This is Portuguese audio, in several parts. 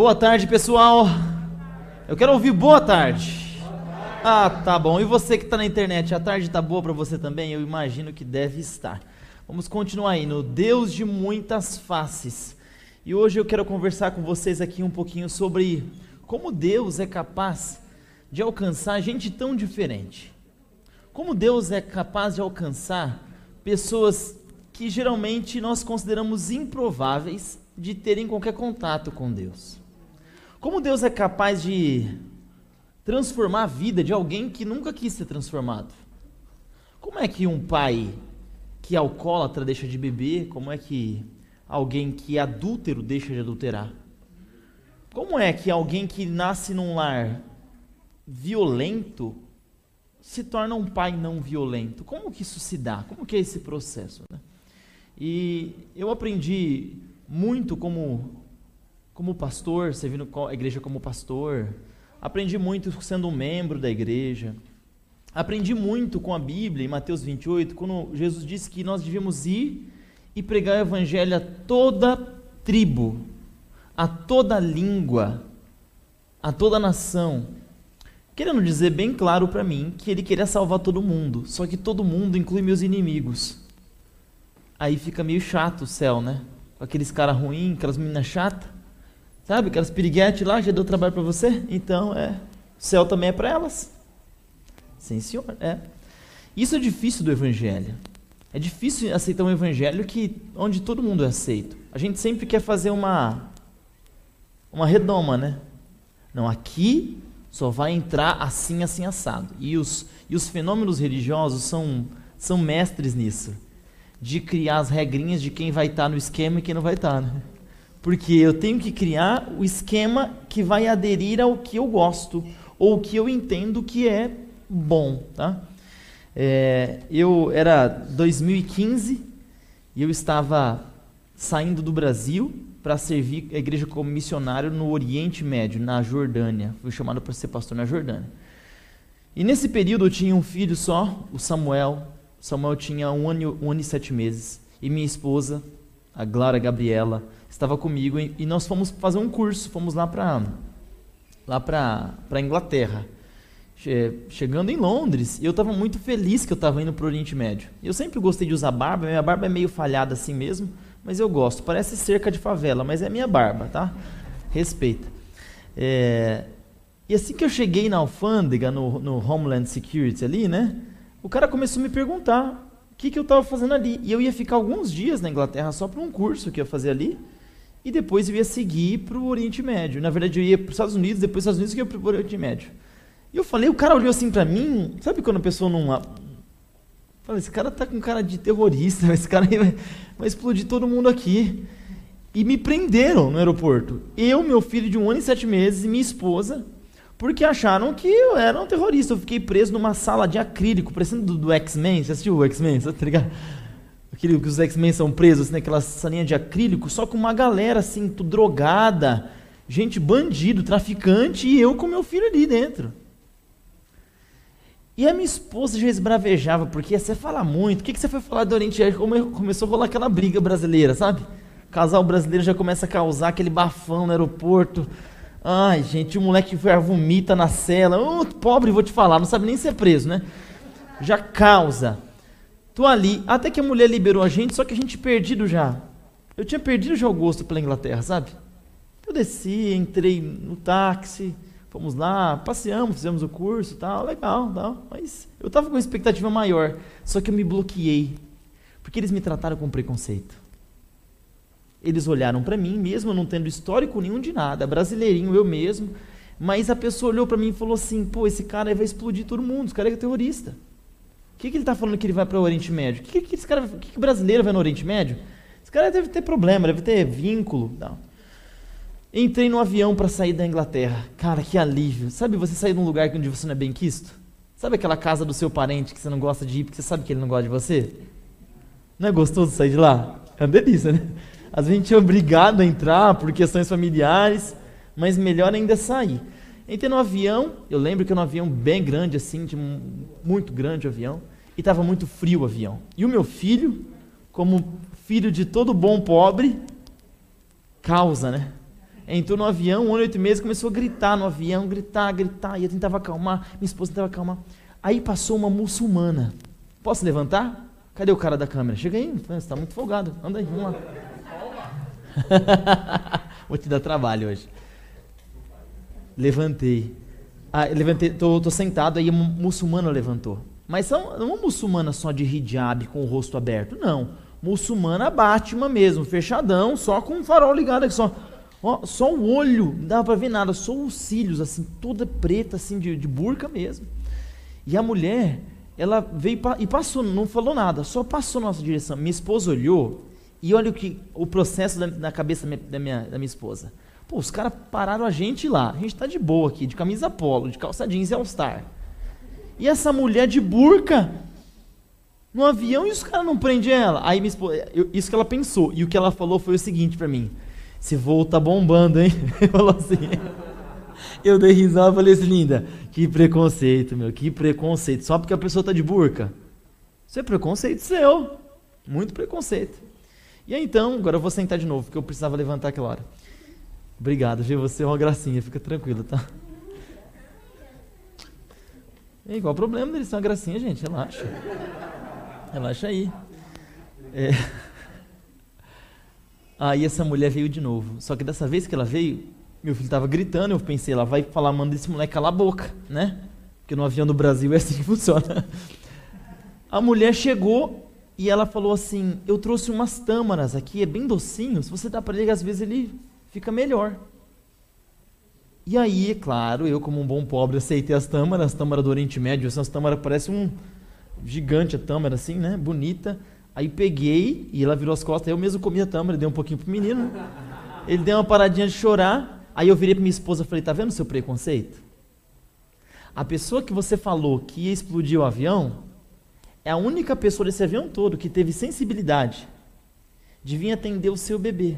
Boa tarde, pessoal. Eu quero ouvir boa tarde. Ah, tá bom. E você que está na internet, a tarde tá boa para você também? Eu imagino que deve estar. Vamos continuar aí no Deus de muitas faces. E hoje eu quero conversar com vocês aqui um pouquinho sobre como Deus é capaz de alcançar gente tão diferente. Como Deus é capaz de alcançar pessoas que geralmente nós consideramos improváveis de terem qualquer contato com Deus. Como Deus é capaz de transformar a vida de alguém que nunca quis ser transformado? Como é que um pai que é alcoólatra deixa de beber? Como é que alguém que é adúltero deixa de adulterar? Como é que alguém que nasce num lar violento se torna um pai não violento? Como que isso se dá? Como que é esse processo? Né? E eu aprendi muito como como pastor, servindo a igreja como pastor. Aprendi muito sendo um membro da igreja. Aprendi muito com a Bíblia, em Mateus 28, quando Jesus disse que nós devíamos ir e pregar o evangelho a toda tribo, a toda língua, a toda nação. Querendo dizer bem claro para mim que ele queria salvar todo mundo, só que todo mundo inclui meus inimigos. Aí fica meio chato o céu, né? Com aqueles caras ruins, aquelas meninas chatas. Sabe, aquelas piriguetes lá, já deu trabalho para você? Então, é. O céu também é para elas. Sim, senhor, é. Isso é difícil do evangelho. É difícil aceitar um evangelho que onde todo mundo é aceito. A gente sempre quer fazer uma uma redoma, né? Não, aqui só vai entrar assim, assim, assado. E os, e os fenômenos religiosos são, são mestres nisso. De criar as regrinhas de quem vai estar tá no esquema e quem não vai estar, tá, né? Porque eu tenho que criar o esquema que vai aderir ao que eu gosto ou que eu entendo que é bom, tá? É, eu era 2015 e eu estava saindo do Brasil para servir a igreja como missionário no Oriente Médio, na Jordânia. Fui chamado para ser pastor na Jordânia. E nesse período eu tinha um filho só, o Samuel. O Samuel tinha um ano, um ano e sete meses. E minha esposa, a Glória Gabriela, estava comigo e nós fomos fazer um curso, fomos lá para lá para Inglaterra. Chegando em Londres, eu estava muito feliz que eu estava indo para o Oriente Médio. Eu sempre gostei de usar barba, minha barba é meio falhada assim mesmo, mas eu gosto. Parece cerca de favela, mas é minha barba, tá? Respeita. É... E assim que eu cheguei na alfândega, no, no Homeland Security ali, né? O cara começou a me perguntar o que, que eu estava fazendo ali. E eu ia ficar alguns dias na Inglaterra só para um curso que eu ia fazer ali. E depois eu ia seguir para o Oriente Médio. Na verdade, eu ia para os Estados Unidos, depois dos Estados Unidos eu ia para o Oriente Médio. E eu falei, o cara olhou assim para mim, sabe quando a pessoa não. Falei, esse cara tá com cara de terrorista, esse cara vai, vai explodir todo mundo aqui. E me prenderam no aeroporto. Eu, meu filho de um ano e sete meses e minha esposa, porque acharam que eu era um terrorista. Eu fiquei preso numa sala de acrílico, parecendo do, do X-Men. Você assistiu o X-Men? Tá ligado? Aquele que os X-Men são presos, assim, naquela salinha de acrílico, só com uma galera assim, drogada, gente bandido, traficante, e eu com meu filho ali dentro. E a minha esposa já esbravejava, porque você fala muito, o que, que você foi falar do Oriente Médio? Começou a rolar aquela briga brasileira, sabe? O casal brasileiro já começa a causar aquele bafão no aeroporto. Ai, gente, o moleque vomita na cela. Oh, pobre, vou te falar, não sabe nem ser preso, né? Já causa. Tô ali, até que a mulher liberou a gente, só que a gente perdido já. Eu tinha perdido já o gosto pela Inglaterra, sabe? Eu desci, entrei no táxi, fomos lá, passeamos, fizemos o curso, tal, legal, tal. Mas eu estava com uma expectativa maior, só que eu me bloqueei, porque eles me trataram com preconceito. Eles olharam para mim, mesmo não tendo histórico nenhum de nada, brasileirinho eu mesmo, mas a pessoa olhou para mim e falou assim: pô, esse cara vai explodir todo mundo, esse cara é terrorista que, que ele está falando que ele vai para o Oriente Médio? O que, que, esse cara, que, que brasileiro vai no Oriente Médio? Esse cara deve ter problema, deve ter vínculo. Não. Entrei no avião para sair da Inglaterra. Cara, que alívio. Sabe você sair de um lugar onde você não é bem quisto? Sabe aquela casa do seu parente que você não gosta de ir porque você sabe que ele não gosta de você? Não é gostoso sair de lá? É uma delícia, né? Às vezes a gente é obrigado a entrar por questões familiares, mas melhor ainda é sair. Entrei no avião, eu lembro que era um avião bem grande, assim, de um, muito grande o avião, e estava muito frio o avião. E o meu filho, como filho de todo bom pobre, causa, né? entrou no avião, um ano e oito meses, começou a gritar no avião, gritar, gritar, e eu tentava acalmar, minha esposa tentava acalmar. Aí passou uma muçulmana. Posso levantar? Cadê o cara da câmera? Chega aí, você está muito folgado. Anda aí, vamos lá. Vou te dar trabalho hoje. Levantei. Ah, levantei, tô, tô, sentado, aí uma muçulmana levantou. Mas não uma muçulmana só de hijab com o rosto aberto, não. Muçulmana Batman mesmo, fechadão, só com o farol ligado aqui, só. Ó, só o olho, não dava pra ver nada, só os cílios, assim, toda preta, assim, de, de burca mesmo. E a mulher, ela veio e passou, não falou nada, só passou na nossa direção. Minha esposa olhou, e olha o, que, o processo da, na cabeça da minha, da minha, da minha esposa. Pô, os caras pararam a gente lá. A gente tá de boa aqui, de camisa polo, de calça jeans e all-star. E essa mulher de burca no avião e os caras não prendem ela. Aí esposa, eu, isso que ela pensou. E o que ela falou foi o seguinte para mim: Esse voo tá bombando, hein? falou assim. Eu dei risada e falei assim, linda, que preconceito, meu, que preconceito. Só porque a pessoa tá de burca. Isso é preconceito seu. Muito preconceito. E aí então, agora eu vou sentar de novo, porque eu precisava levantar aquela hora. Obrigado, viu? Você é uma gracinha, fica tranquilo, tá? E qual o problema deles ser uma gracinha, gente? Relaxa. Relaxa aí. É... Aí essa mulher veio de novo. Só que dessa vez que ela veio, meu filho estava gritando, eu pensei, ela vai falar, manda esse moleque calar a boca, né? Porque no avião do Brasil é assim que funciona. A mulher chegou e ela falou assim: Eu trouxe umas tâmaras aqui, é bem docinho. Se você dá para ele, às vezes ele fica melhor. E aí, claro, eu como um bom pobre aceitei as tâmaras, as tâmaras do Oriente Médio, essas tâmaras parecem um gigante a tâmara assim, né? Bonita. Aí peguei e ela virou as costas, eu mesmo comi a tâmara, dei um pouquinho pro menino. Ele deu uma paradinha de chorar. Aí eu virei para minha esposa e falei: "Tá vendo o seu preconceito? A pessoa que você falou que ia explodir o avião é a única pessoa desse avião todo que teve sensibilidade de vir atender o seu bebê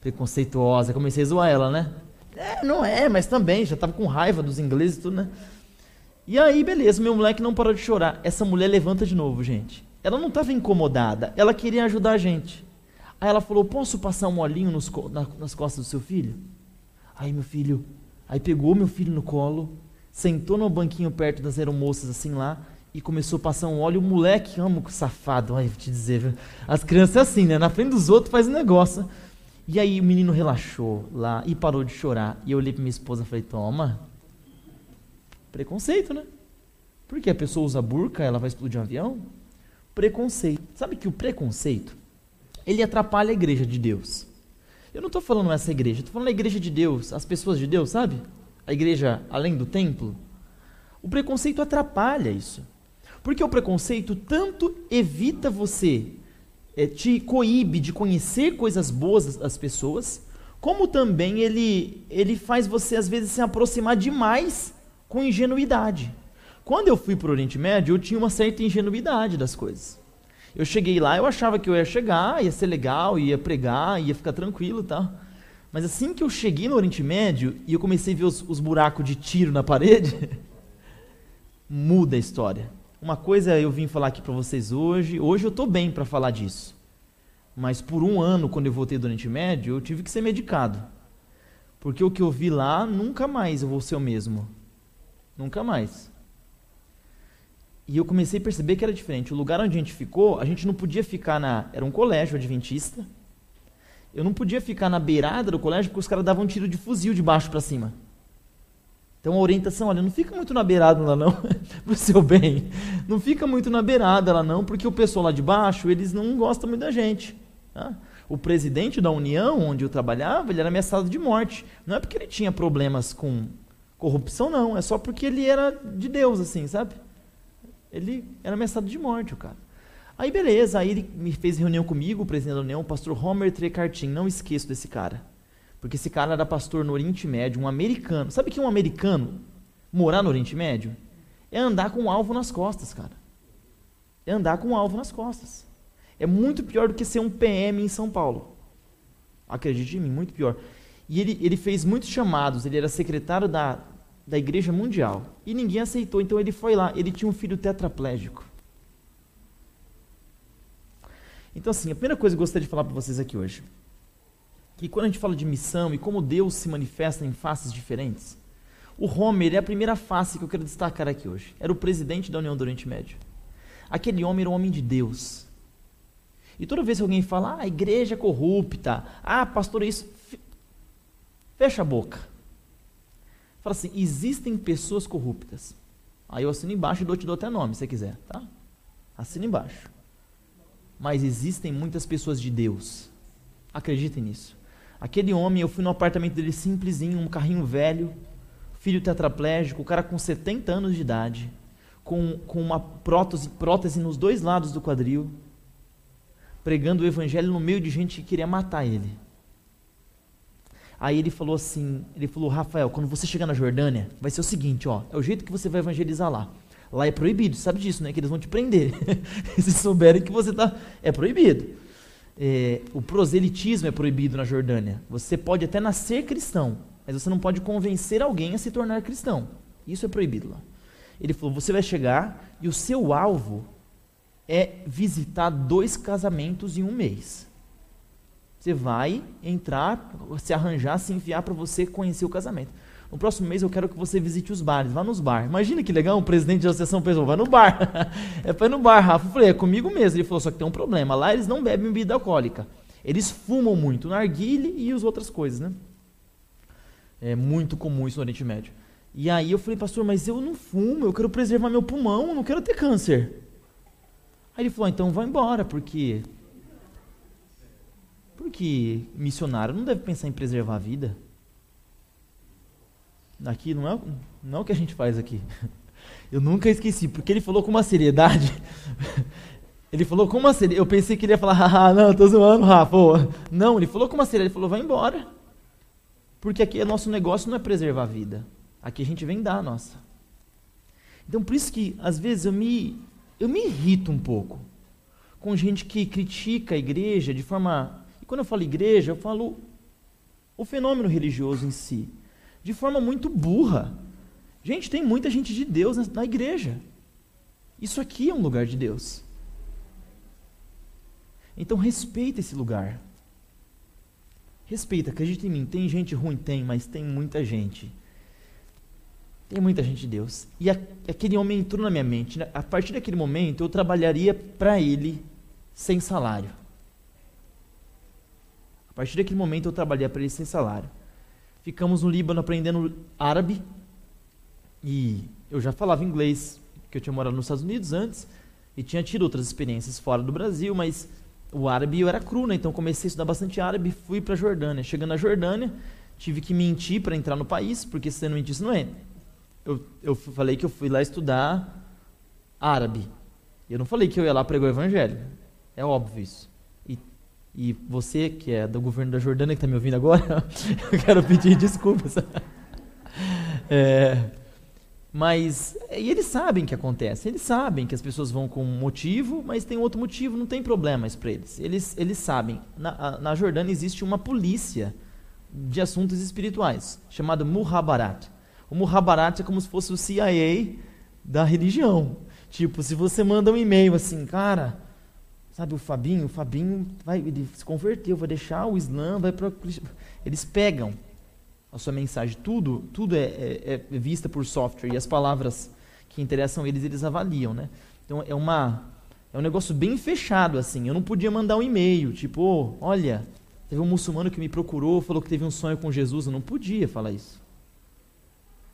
preconceituosa. Comecei a zoar ela, né? É, não é, mas também, já estava com raiva dos ingleses e tudo, né? E aí, beleza, meu moleque não parou de chorar. Essa mulher levanta de novo, gente. Ela não estava incomodada, ela queria ajudar a gente. Aí ela falou: Posso passar um olhinho nos, na, nas costas do seu filho? Aí, meu filho, aí pegou meu filho no colo, sentou no banquinho perto das aeromoças, assim lá, e começou a passar um óleo. O moleque, amo safado, ai, vou te dizer, as crianças é assim, né? Na frente dos outros faz um negócio. E aí o menino relaxou lá e parou de chorar. E eu olhei para minha esposa e falei: Toma. Preconceito, né? Porque a pessoa usa burca, ela vai explodir um avião? Preconceito. Sabe que o preconceito, ele atrapalha a igreja de Deus. Eu não estou falando essa igreja, estou falando a igreja de Deus, as pessoas de Deus, sabe? A igreja além do templo. O preconceito atrapalha isso. Porque o preconceito tanto evita você é, te coíbe de conhecer coisas boas das pessoas, como também ele, ele faz você às vezes se aproximar demais com ingenuidade. Quando eu fui para o Oriente Médio, eu tinha uma certa ingenuidade das coisas. Eu cheguei lá, eu achava que eu ia chegar, ia ser legal, ia pregar, ia ficar tranquilo, tá? Mas assim que eu cheguei no Oriente Médio e eu comecei a ver os, os buracos de tiro na parede, muda a história. Uma coisa eu vim falar aqui para vocês hoje. Hoje eu estou bem para falar disso. Mas por um ano, quando eu voltei do Oriente Médio, eu tive que ser medicado. Porque o que eu vi lá, nunca mais eu vou ser o mesmo. Nunca mais. E eu comecei a perceber que era diferente. O lugar onde a gente ficou, a gente não podia ficar na. Era um colégio adventista. Eu não podia ficar na beirada do colégio porque os caras davam um tiro de fuzil de baixo para cima. Então a orientação, olha, não fica muito na beirada lá não, pro seu bem. Não fica muito na beirada lá não, porque o pessoal lá de baixo, eles não gostam muito da gente. Tá? O presidente da União, onde eu trabalhava, ele era ameaçado de morte. Não é porque ele tinha problemas com corrupção, não. É só porque ele era de Deus, assim, sabe? Ele era ameaçado de morte, o cara. Aí beleza, aí ele me fez reunião comigo, o presidente da União, o pastor Homer Trecartin, não esqueço desse cara. Porque esse cara era pastor no Oriente Médio, um americano. Sabe que um americano morar no Oriente Médio é andar com um alvo nas costas, cara. É andar com um alvo nas costas. É muito pior do que ser um PM em São Paulo. Acredite em mim, muito pior. E ele, ele fez muitos chamados, ele era secretário da, da Igreja Mundial. E ninguém aceitou, então ele foi lá. Ele tinha um filho tetraplégico. Então, assim, a primeira coisa que eu gostaria de falar para vocês aqui hoje que quando a gente fala de missão e como Deus se manifesta em faces diferentes, o Homer é a primeira face que eu quero destacar aqui hoje. Era o presidente da União do Oriente Médio. Aquele homem era um homem de Deus. E toda vez que alguém fala, ah, a igreja é corrupta, ah, pastor, isso. Fecha a boca. Fala assim: existem pessoas corruptas. Aí eu assino embaixo e dou, te dou até nome, se você quiser, tá? Assina embaixo. Mas existem muitas pessoas de Deus. Acreditem nisso. Aquele homem, eu fui no apartamento dele simplesinho, um carrinho velho, filho tetraplégico, o cara com 70 anos de idade, com, com uma prótese, prótese nos dois lados do quadril, pregando o evangelho no meio de gente que queria matar ele. Aí ele falou assim, ele falou, Rafael, quando você chegar na Jordânia, vai ser o seguinte, ó, é o jeito que você vai evangelizar lá. Lá é proibido, sabe disso, né? Que eles vão te prender. Se souberem que você está, é proibido. É, o proselitismo é proibido na Jordânia. Você pode até nascer cristão, mas você não pode convencer alguém a se tornar cristão. Isso é proibido lá. Ele falou: você vai chegar e o seu alvo é visitar dois casamentos em um mês. Você vai entrar, se arranjar, se enfiar para você conhecer o casamento. No próximo mês eu quero que você visite os bares, vá nos bar. Imagina que legal, um presidente de associação pessoal, vai no bar. é para no bar, Rafa. Eu falei, é comigo mesmo. Ele falou, só que tem um problema. Lá eles não bebem bebida alcoólica. Eles fumam muito, narguile e as outras coisas, né? É muito comum isso no Oriente Médio. E aí eu falei, pastor, mas eu não fumo, eu quero preservar meu pulmão, não quero ter câncer. Aí ele falou, ah, então vai embora, porque porque missionário não deve pensar em preservar a vida. Aqui não é, não é o que a gente faz aqui. Eu nunca esqueci, porque ele falou com uma seriedade. Ele falou com uma seriedade. Eu pensei que ele ia falar, ah, não, tô zoando, Rafa. Não, ele falou com uma seriedade. Ele falou, vai embora. Porque aqui nosso negócio não é preservar a vida. Aqui a gente vem dar a nossa. Então por isso que às vezes eu me, eu me irrito um pouco com gente que critica a igreja de forma e quando eu falo igreja, eu falo o fenômeno religioso em si, de forma muito burra. Gente, tem muita gente de Deus na, igreja. Isso aqui é um lugar de Deus. Então respeita esse lugar. Respeita, acredita em mim. Tem gente ruim? Tem, mas tem muita gente. Tem muita gente de Deus. E a, aquele homem entrou na minha mente. A partir daquele momento, eu trabalharia para ele sem salário partir daquele momento eu trabalhei para ele sem salário. Ficamos no Líbano aprendendo árabe e eu já falava inglês, porque eu tinha morado nos Estados Unidos antes e tinha tido outras experiências fora do Brasil, mas o árabe eu era cru, né? Então comecei a estudar bastante árabe, fui para a Jordânia. Chegando na Jordânia, tive que mentir para entrar no país, porque se você não mentisse, não entra. Eu, eu falei que eu fui lá estudar árabe. Eu não falei que eu ia lá pregar o evangelho. É óbvio isso. E você, que é do governo da Jordânia, que está me ouvindo agora, eu quero pedir desculpas. É, mas e eles sabem que acontece, eles sabem que as pessoas vão com um motivo, mas tem outro motivo, não tem problema para eles. Eles, eles sabem. Na, na Jordânia existe uma polícia de assuntos espirituais, chamada Muhabarat. O Muhabarat é como se fosse o CIA da religião. Tipo, se você manda um e-mail assim, cara, Sabe, o Fabinho, o Fabinho vai, ele se converteu, vai deixar o Islã, vai para eles pegam a sua mensagem, tudo, tudo é, é, é, vista por software e as palavras que interessam eles, eles avaliam, né? Então é uma é um negócio bem fechado assim. Eu não podia mandar um e-mail, tipo, oh, olha, teve um muçulmano que me procurou, falou que teve um sonho com Jesus, eu não podia falar isso.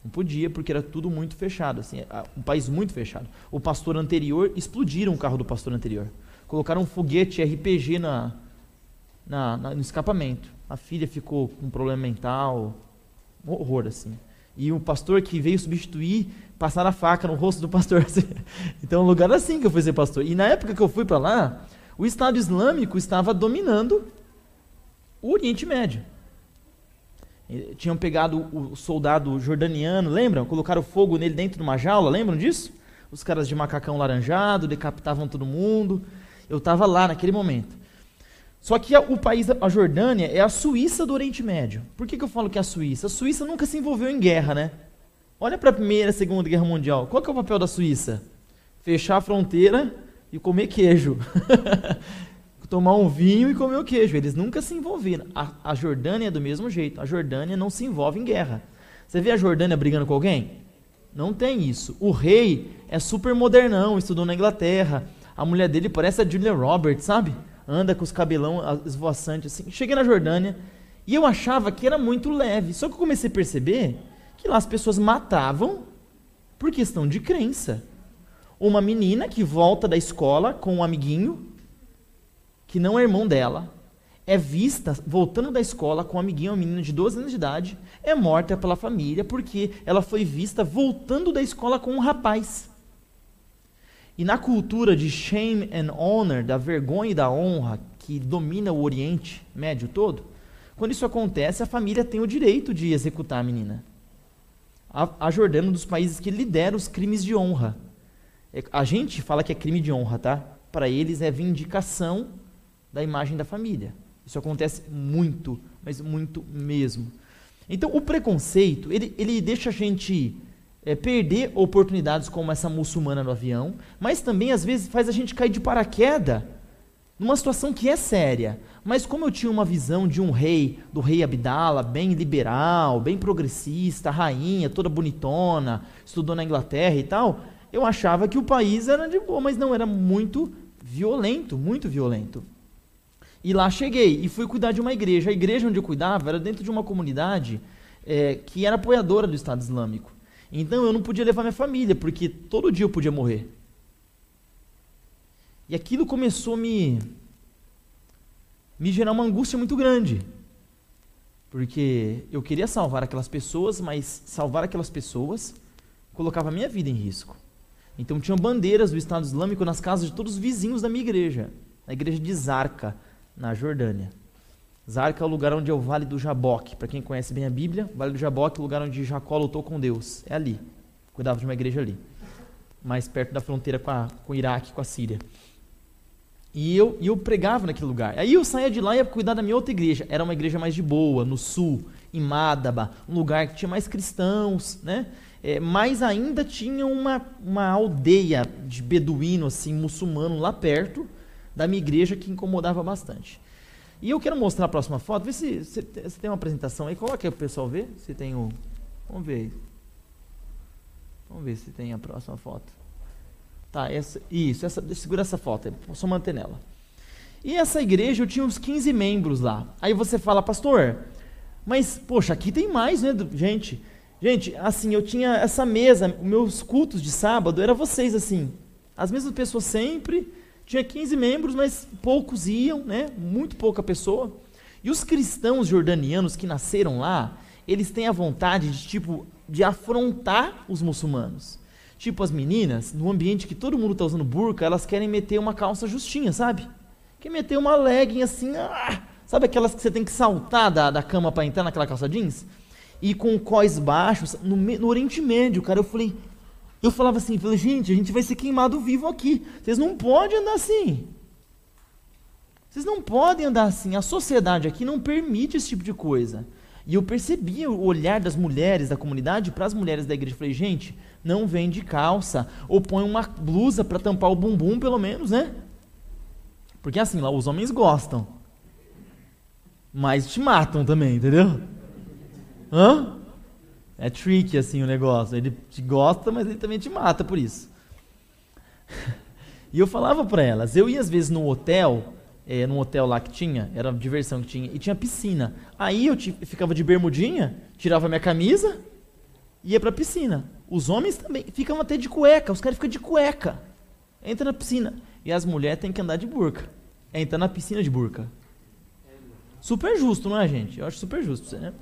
Não podia, porque era tudo muito fechado, assim, um país muito fechado. O pastor anterior, explodiram o carro do pastor anterior. Colocaram um foguete RPG na, na, na, no escapamento. A filha ficou com um problema mental, um horror assim. E o pastor que veio substituir, passaram a faca no rosto do pastor. Assim. Então, um lugar assim que eu fui ser pastor. E na época que eu fui para lá, o Estado Islâmico estava dominando o Oriente Médio. Tinham pegado o soldado jordaniano, lembram? Colocaram fogo nele dentro de uma jaula, lembram disso? Os caras de macacão laranjado decapitavam todo mundo. Eu estava lá naquele momento. Só que a, o país, a Jordânia, é a Suíça do Oriente Médio. Por que, que eu falo que é a Suíça? A Suíça nunca se envolveu em guerra, né? Olha para a Primeira e Segunda Guerra Mundial. Qual que é o papel da Suíça? Fechar a fronteira e comer queijo. tomar um vinho e comer o queijo. Eles nunca se envolveram. A, a Jordânia é do mesmo jeito. A Jordânia não se envolve em guerra. Você vê a Jordânia brigando com alguém? Não tem isso. O rei é super modernão, estudou na Inglaterra. A mulher dele parece a Julia Roberts, sabe? Anda com os cabelão esvoaçantes assim. Cheguei na Jordânia e eu achava que era muito leve. Só que eu comecei a perceber que lá as pessoas matavam por questão de crença. Uma menina que volta da escola com um amiguinho, que não é irmão dela, é vista voltando da escola com um amiguinho, uma menina de 12 anos de idade, é morta pela família porque ela foi vista voltando da escola com um rapaz. E na cultura de shame and honor, da vergonha e da honra que domina o Oriente Médio todo, quando isso acontece, a família tem o direito de executar a menina. A, Jordânia é um dos países que lidera os crimes de honra. É, a gente fala que é crime de honra, tá? Para eles é vindicação da imagem da família. Isso acontece muito, mas muito mesmo. Então, o preconceito, ele, ele deixa a gente é, perder oportunidades como essa muçulmana no avião, mas também, às vezes, faz a gente cair de paraquedas numa situação que é séria. Mas como eu tinha uma visão de um rei, do rei Abdala, bem liberal, bem progressista, rainha, toda bonitona, estudou na Inglaterra e tal, eu achava que o país era de boa, mas não, era muito violento, muito violento. E lá cheguei e fui cuidar de uma igreja. A igreja onde eu cuidava era dentro de uma comunidade é, que era apoiadora do Estado Islâmico. Então eu não podia levar minha família, porque todo dia eu podia morrer. E aquilo começou a me, me gerar uma angústia muito grande. Porque eu queria salvar aquelas pessoas, mas salvar aquelas pessoas colocava a minha vida em risco. Então tinham bandeiras do Estado Islâmico nas casas de todos os vizinhos da minha igreja, na igreja de Zarca, na Jordânia. Zarca é o lugar onde é o Vale do Jaboque. Para quem conhece bem a Bíblia, Vale do Jaboque é o lugar onde Jacó lutou com Deus. É ali. Cuidava de uma igreja ali. Mais perto da fronteira com, a, com o Iraque, com a Síria. E eu, eu pregava naquele lugar. Aí eu saía de lá e ia cuidar da minha outra igreja. Era uma igreja mais de boa, no sul, em Madaba, um lugar que tinha mais cristãos, né? É, mas ainda tinha uma, uma aldeia de beduíno, assim, muçulmano lá perto da minha igreja que incomodava bastante. E eu quero mostrar a próxima foto. Vê se você tem uma apresentação aí. Coloca aí o pessoal ver. Se tem o. Vamos ver. Vamos ver se tem a próxima foto. Tá, essa, isso, essa, segura essa foto, só manter nela. E essa igreja eu tinha uns 15 membros lá. Aí você fala, pastor, mas poxa, aqui tem mais, né, gente? Gente, assim, eu tinha essa mesa, meus cultos de sábado era vocês assim. As mesmas pessoas sempre, tinha 15 membros, mas poucos iam, né? Muito pouca pessoa. E os cristãos jordanianos que nasceram lá, eles têm a vontade de tipo de afrontar os muçulmanos. Tipo, as meninas, no ambiente que todo mundo está usando burca, elas querem meter uma calça justinha, sabe? Quer meter uma legging assim, ah, sabe aquelas que você tem que saltar da, da cama para entrar naquela calça jeans? E com cós baixos, no, no Oriente Médio, cara, eu falei, eu falava assim, falei, gente, a gente vai ser queimado vivo aqui. Vocês não podem andar assim. Vocês não podem andar assim. A sociedade aqui não permite esse tipo de coisa. E eu percebia o olhar das mulheres da comunidade para as mulheres da igreja. Falei, gente, não vem de calça. Ou põe uma blusa para tampar o bumbum, pelo menos, né? Porque assim, lá os homens gostam. Mas te matam também, entendeu? Hã? É tricky assim o negócio. Ele te gosta, mas ele também te mata por isso. e eu falava para elas, eu ia às vezes no hotel, é, num hotel lá que tinha, era a diversão que tinha, e tinha piscina. Aí eu ficava de bermudinha, tirava minha camisa, ia pra piscina. Os homens também ficam até de cueca, os caras ficam de cueca. Entra na piscina. E as mulheres têm que andar de burca. Entra na piscina de burca. Super justo, não é, gente? Eu acho super justo, né?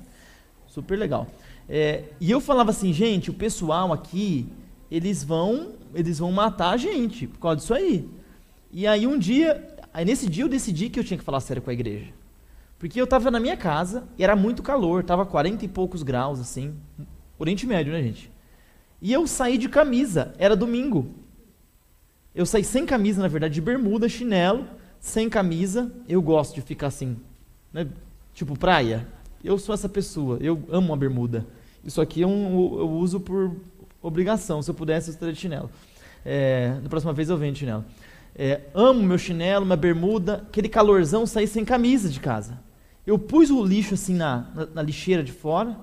Super legal. É, e eu falava assim, gente, o pessoal aqui, eles vão, eles vão matar a gente por causa disso aí. E aí um dia, aí nesse dia eu decidi que eu tinha que falar sério com a igreja. Porque eu estava na minha casa e era muito calor, estava 40 e poucos graus, assim. Oriente Médio, né, gente? E eu saí de camisa, era domingo. Eu saí sem camisa, na verdade, de bermuda, chinelo, sem camisa. Eu gosto de ficar assim, né? Tipo praia. Eu sou essa pessoa, eu amo a bermuda. Isso aqui é um, eu uso por obrigação. Se eu pudesse, eu estaria de chinelo. É, da próxima vez eu venho de chinelo. É, amo meu chinelo, minha bermuda, aquele calorzão, saí sem camisa de casa. Eu pus o lixo assim na, na, na lixeira de fora.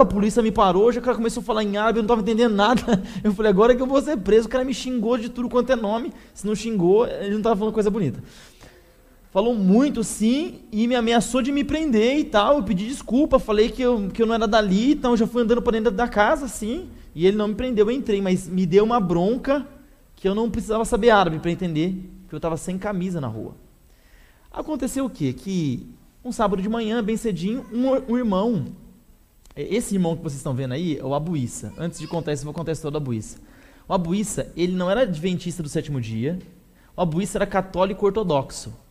A polícia me parou, já o cara começou a falar em árabe, eu não estava entendendo nada. Eu falei, agora é que eu vou ser preso. O cara me xingou de tudo quanto é nome. Se não xingou, ele não estava falando coisa bonita. Falou muito sim e me ameaçou de me prender e tal. Eu pedi desculpa, falei que eu, que eu não era dali, então eu já fui andando para dentro da casa, assim. E ele não me prendeu, eu entrei, mas me deu uma bronca que eu não precisava saber árabe para entender, que eu estava sem camisa na rua. Aconteceu o quê? Que um sábado de manhã, bem cedinho, um, um irmão, esse irmão que vocês estão vendo aí é o Abuíça. Antes de contar isso, eu vou contar a história do Abuíça. O Abuíça, ele não era adventista do sétimo dia, o Abuíça era católico ortodoxo.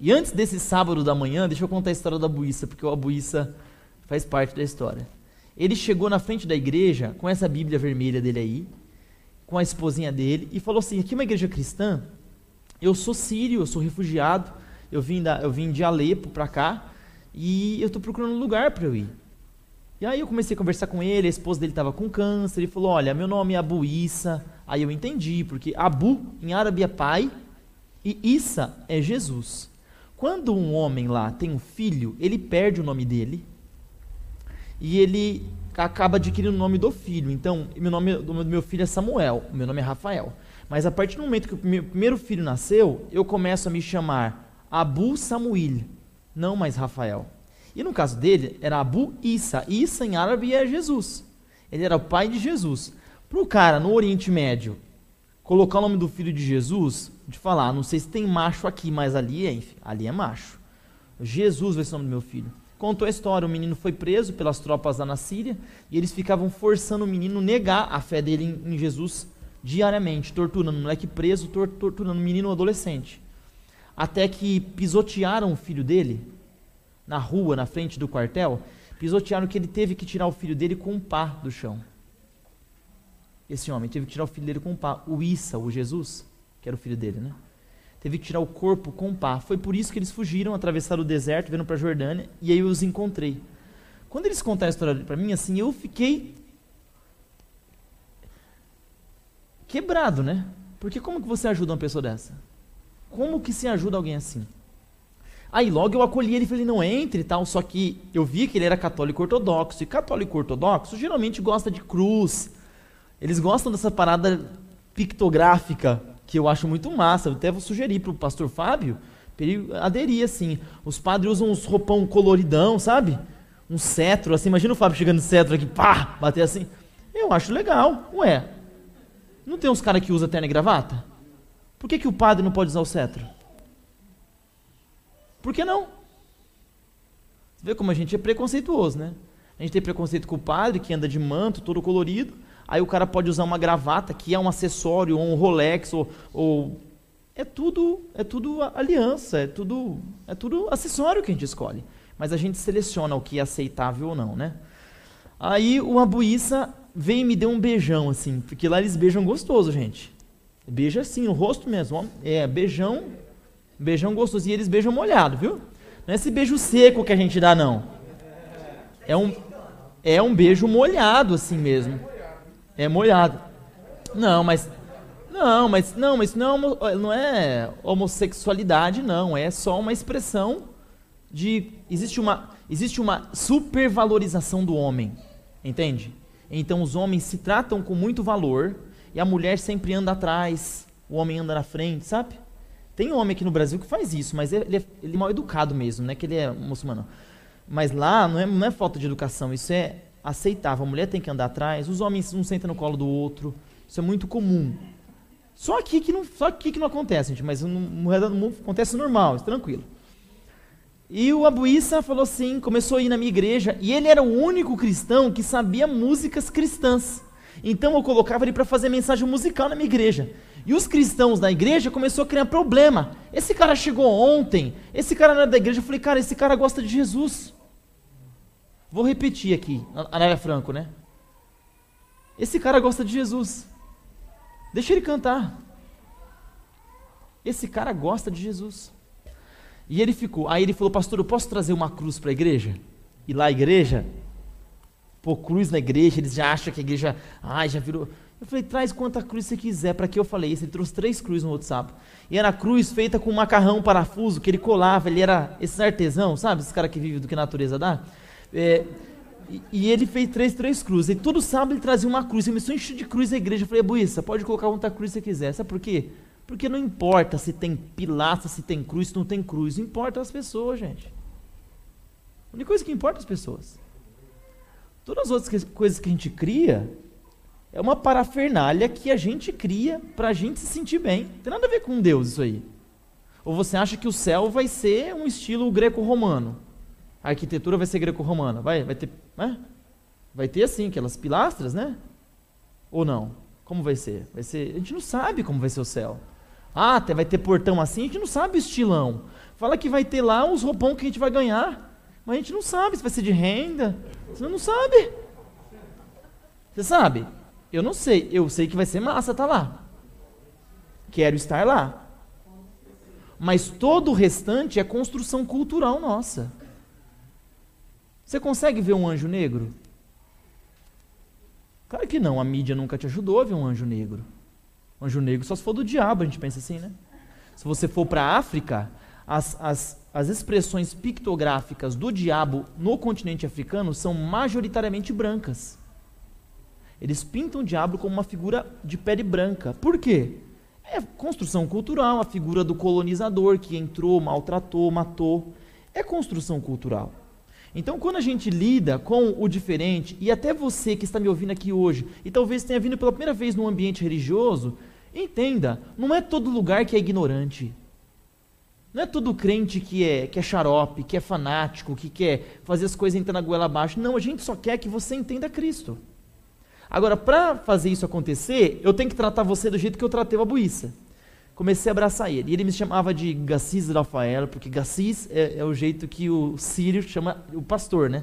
E antes desse sábado da manhã, deixa eu contar a história do Abuíça, porque o Abuíça faz parte da história. Ele chegou na frente da igreja com essa Bíblia vermelha dele aí, com a esposinha dele, e falou assim: aqui é uma igreja cristã, eu sou sírio, eu sou refugiado, eu vim, da, eu vim de Alepo para cá, e eu estou procurando um lugar para eu ir. E aí eu comecei a conversar com ele, a esposa dele estava com câncer, ele falou: Olha, meu nome é Abu Issa. Aí eu entendi, porque Abu em árabe é pai e Issa é Jesus. Quando um homem lá tem um filho, ele perde o nome dele e ele acaba adquirindo o nome do filho. Então, meu nome do meu filho é Samuel, meu nome é Rafael. Mas a partir do momento que o meu primeiro filho nasceu, eu começo a me chamar Abu Samuel, não mais Rafael. E no caso dele, era Abu Issa. Issa em árabe é Jesus. Ele era o pai de Jesus. Para o cara no Oriente Médio colocar o nome do filho de Jesus, de falar, não sei se tem macho aqui, mas ali é, ali é macho. Jesus vai ser o nome do meu filho. Contou a história, o menino foi preso pelas tropas lá na Síria e eles ficavam forçando o menino a negar a fé dele em, em Jesus diariamente, torturando o moleque preso, tor torturando o menino adolescente. Até que pisotearam o filho dele na rua, na frente do quartel, pisotearam que ele teve que tirar o filho dele com um pá do chão. Esse homem teve que tirar o filho dele com um pá. O Issa, o Jesus, que era o filho dele, né? Teve que tirar o corpo com pá. Foi por isso que eles fugiram, atravessaram o deserto, vieram para a Jordânia, e aí eu os encontrei. Quando eles contaram a história para mim, assim, eu fiquei quebrado, né? Porque como que você ajuda uma pessoa dessa? Como que se ajuda alguém assim? Aí logo eu acolhi ele e falei, não entre e tal, só que eu vi que ele era católico ortodoxo, e católico ortodoxo geralmente gosta de cruz, eles gostam dessa parada pictográfica, que eu acho muito massa, eu até vou sugerir para o pastor Fábio, ele aderir assim, os padres usam uns roupão coloridão, sabe? Um cetro, assim, imagina o Fábio chegando de cetro aqui, pá, bater assim, eu acho legal, ué, não tem uns caras que usam terno e gravata? Por que, que o padre não pode usar o cetro? Por que não? Você vê como a gente é preconceituoso, né? A gente tem preconceito com o padre que anda de manto, todo colorido. Aí o cara pode usar uma gravata, que é um acessório, ou um Rolex, ou, ou, é tudo, é tudo aliança, é tudo, é tudo acessório que a gente escolhe. Mas a gente seleciona o que é aceitável ou não, né? Aí o Abuíça veio e me deu um beijão, assim, porque lá eles beijam gostoso, gente. Beija assim, no rosto mesmo. É, beijão Beijão gostoso. E eles beijam molhado, viu? Não é esse beijo seco que a gente dá, não. É um, é um beijo molhado, assim mesmo. É molhado. Não, mas. Não, mas não, mas não, não é homossexualidade, não. É só uma expressão de. Existe uma, existe uma supervalorização do homem. Entende? Então os homens se tratam com muito valor e a mulher sempre anda atrás, o homem anda na frente, sabe? Tem homem aqui no Brasil que faz isso, mas ele é, ele é mal educado mesmo, não é que ele é muçulmano. Mas lá não é, não é falta de educação, isso é aceitável. A mulher tem que andar atrás, os homens não sentam no colo do outro. Isso é muito comum. Só aqui que não, só aqui que não acontece, gente, mas no, no mundo acontece normal, é tranquilo. E o Abu Issa falou assim, começou a ir na minha igreja, e ele era o único cristão que sabia músicas cristãs. Então eu colocava ele para fazer mensagem musical na minha igreja. E os cristãos da igreja começaram a criar problema. Esse cara chegou ontem, esse cara não é da igreja. Eu falei, cara, esse cara gosta de Jesus. Vou repetir aqui, Anália Franco, né? Esse cara gosta de Jesus. Deixa ele cantar. Esse cara gosta de Jesus. E ele ficou. Aí ele falou, pastor, eu posso trazer uma cruz para a igreja? E lá a igreja, pô, cruz na igreja, eles já acham que a igreja, ai, já virou. Eu falei, traz quanta cruz você quiser. Para que eu falei isso? Ele trouxe três cruzes no WhatsApp. E era cruz feita com macarrão parafuso que ele colava. Ele era esse artesão, sabe? Esse cara que vive do que a natureza dá. É, e, ele fez três, três cruzes. E todo sábado ele trazia uma cruz. Ele começou a de cruz a igreja. Eu falei, Buíça, pode colocar quanta cruz você quiser. Sabe por quê? Porque não importa se tem pilastra, se tem cruz, se não tem cruz. Importa as pessoas, gente. A única coisa que importa é as pessoas. Todas as outras coisas que a gente cria é uma parafernália que a gente cria para a gente se sentir bem. Não tem nada a ver com Deus isso aí. Ou você acha que o céu vai ser um estilo greco-romano? A arquitetura vai ser greco-romana? Vai, vai ter, né? Vai ter assim aquelas pilastras, né? Ou não? Como vai ser? Vai ser? A gente não sabe como vai ser o céu. Ah, até vai ter portão assim, a gente não sabe o estilão. Fala que vai ter lá uns roupão que a gente vai ganhar, mas a gente não sabe se vai ser de renda. Você não sabe. Você sabe? Eu não sei. Eu sei que vai ser massa tá lá. Quero estar lá. Mas todo o restante é construção cultural nossa. Você consegue ver um anjo negro? Claro que não, a mídia nunca te ajudou a ver um anjo negro. Um anjo negro só se for do diabo, a gente pensa assim, né? Se você for para a África, as, as, as expressões pictográficas do diabo no continente africano são majoritariamente brancas. Eles pintam o diabo como uma figura de pele branca. Por quê? É construção cultural, a figura do colonizador que entrou, maltratou, matou. É construção cultural. Então, quando a gente lida com o diferente, e até você que está me ouvindo aqui hoje, e talvez tenha vindo pela primeira vez num ambiente religioso, entenda, não é todo lugar que é ignorante. Não é todo crente que é, que é xarope, que é fanático, que quer fazer as coisas entrar na goela abaixo. Não, a gente só quer que você entenda Cristo. Agora, para fazer isso acontecer, eu tenho que tratar você do jeito que eu tratei o Abuíça. Comecei a abraçar ele. E ele me chamava de Gassis Rafael, porque Gassis é, é, o jeito que o Sírio chama o pastor, né?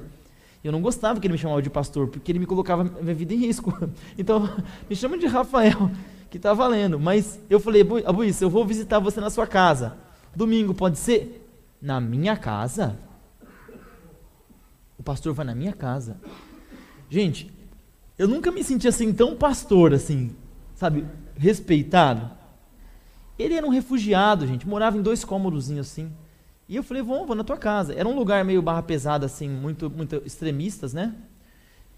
Eu não gostava que ele me chamava de pastor, porque ele me colocava minha vida em risco. Então, me chama de Rafael, que está valendo. Mas eu falei, Abuíça, eu vou visitar você na sua casa. Domingo pode ser? Na minha casa? O pastor vai na minha casa. Gente, eu nunca me senti assim tão pastor, assim, sabe, respeitado. Ele era um refugiado, gente, morava em dois cômodos assim. E eu falei, vamos, vou na tua casa. Era um lugar meio barra pesada, assim, muito, muito extremistas, né?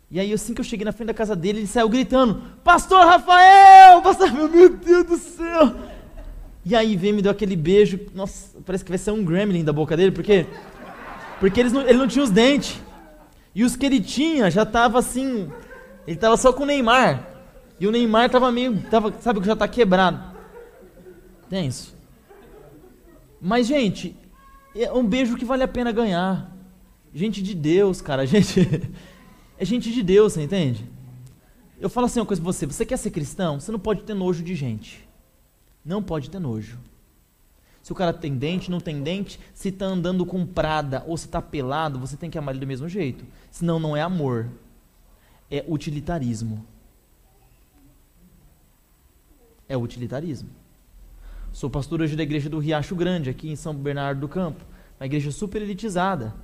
E aí, assim que eu cheguei na frente da casa dele, ele saiu gritando: Pastor Rafael! Pastor, meu Deus do céu! E aí veio me deu aquele beijo. Nossa, parece que vai ser um gremlin da boca dele, porque porque eles não, ele não tinha os dentes. E os que ele tinha já tava assim, ele tava só com o Neymar. E o Neymar tava meio. Tava, sabe que já tá quebrado. Tenso. Mas, gente, é um beijo que vale a pena ganhar. Gente de Deus, cara. Gente. é gente de Deus, você entende? Eu falo assim uma coisa pra você: você quer ser cristão? Você não pode ter nojo de gente. Não pode ter nojo. Se o cara tem dente, não tem dente, se tá andando com prada ou se tá pelado, você tem que amar ele do mesmo jeito. Senão não é amor é utilitarismo. É utilitarismo. Sou pastor hoje da igreja do Riacho Grande, aqui em São Bernardo do Campo. Uma igreja super elitizada.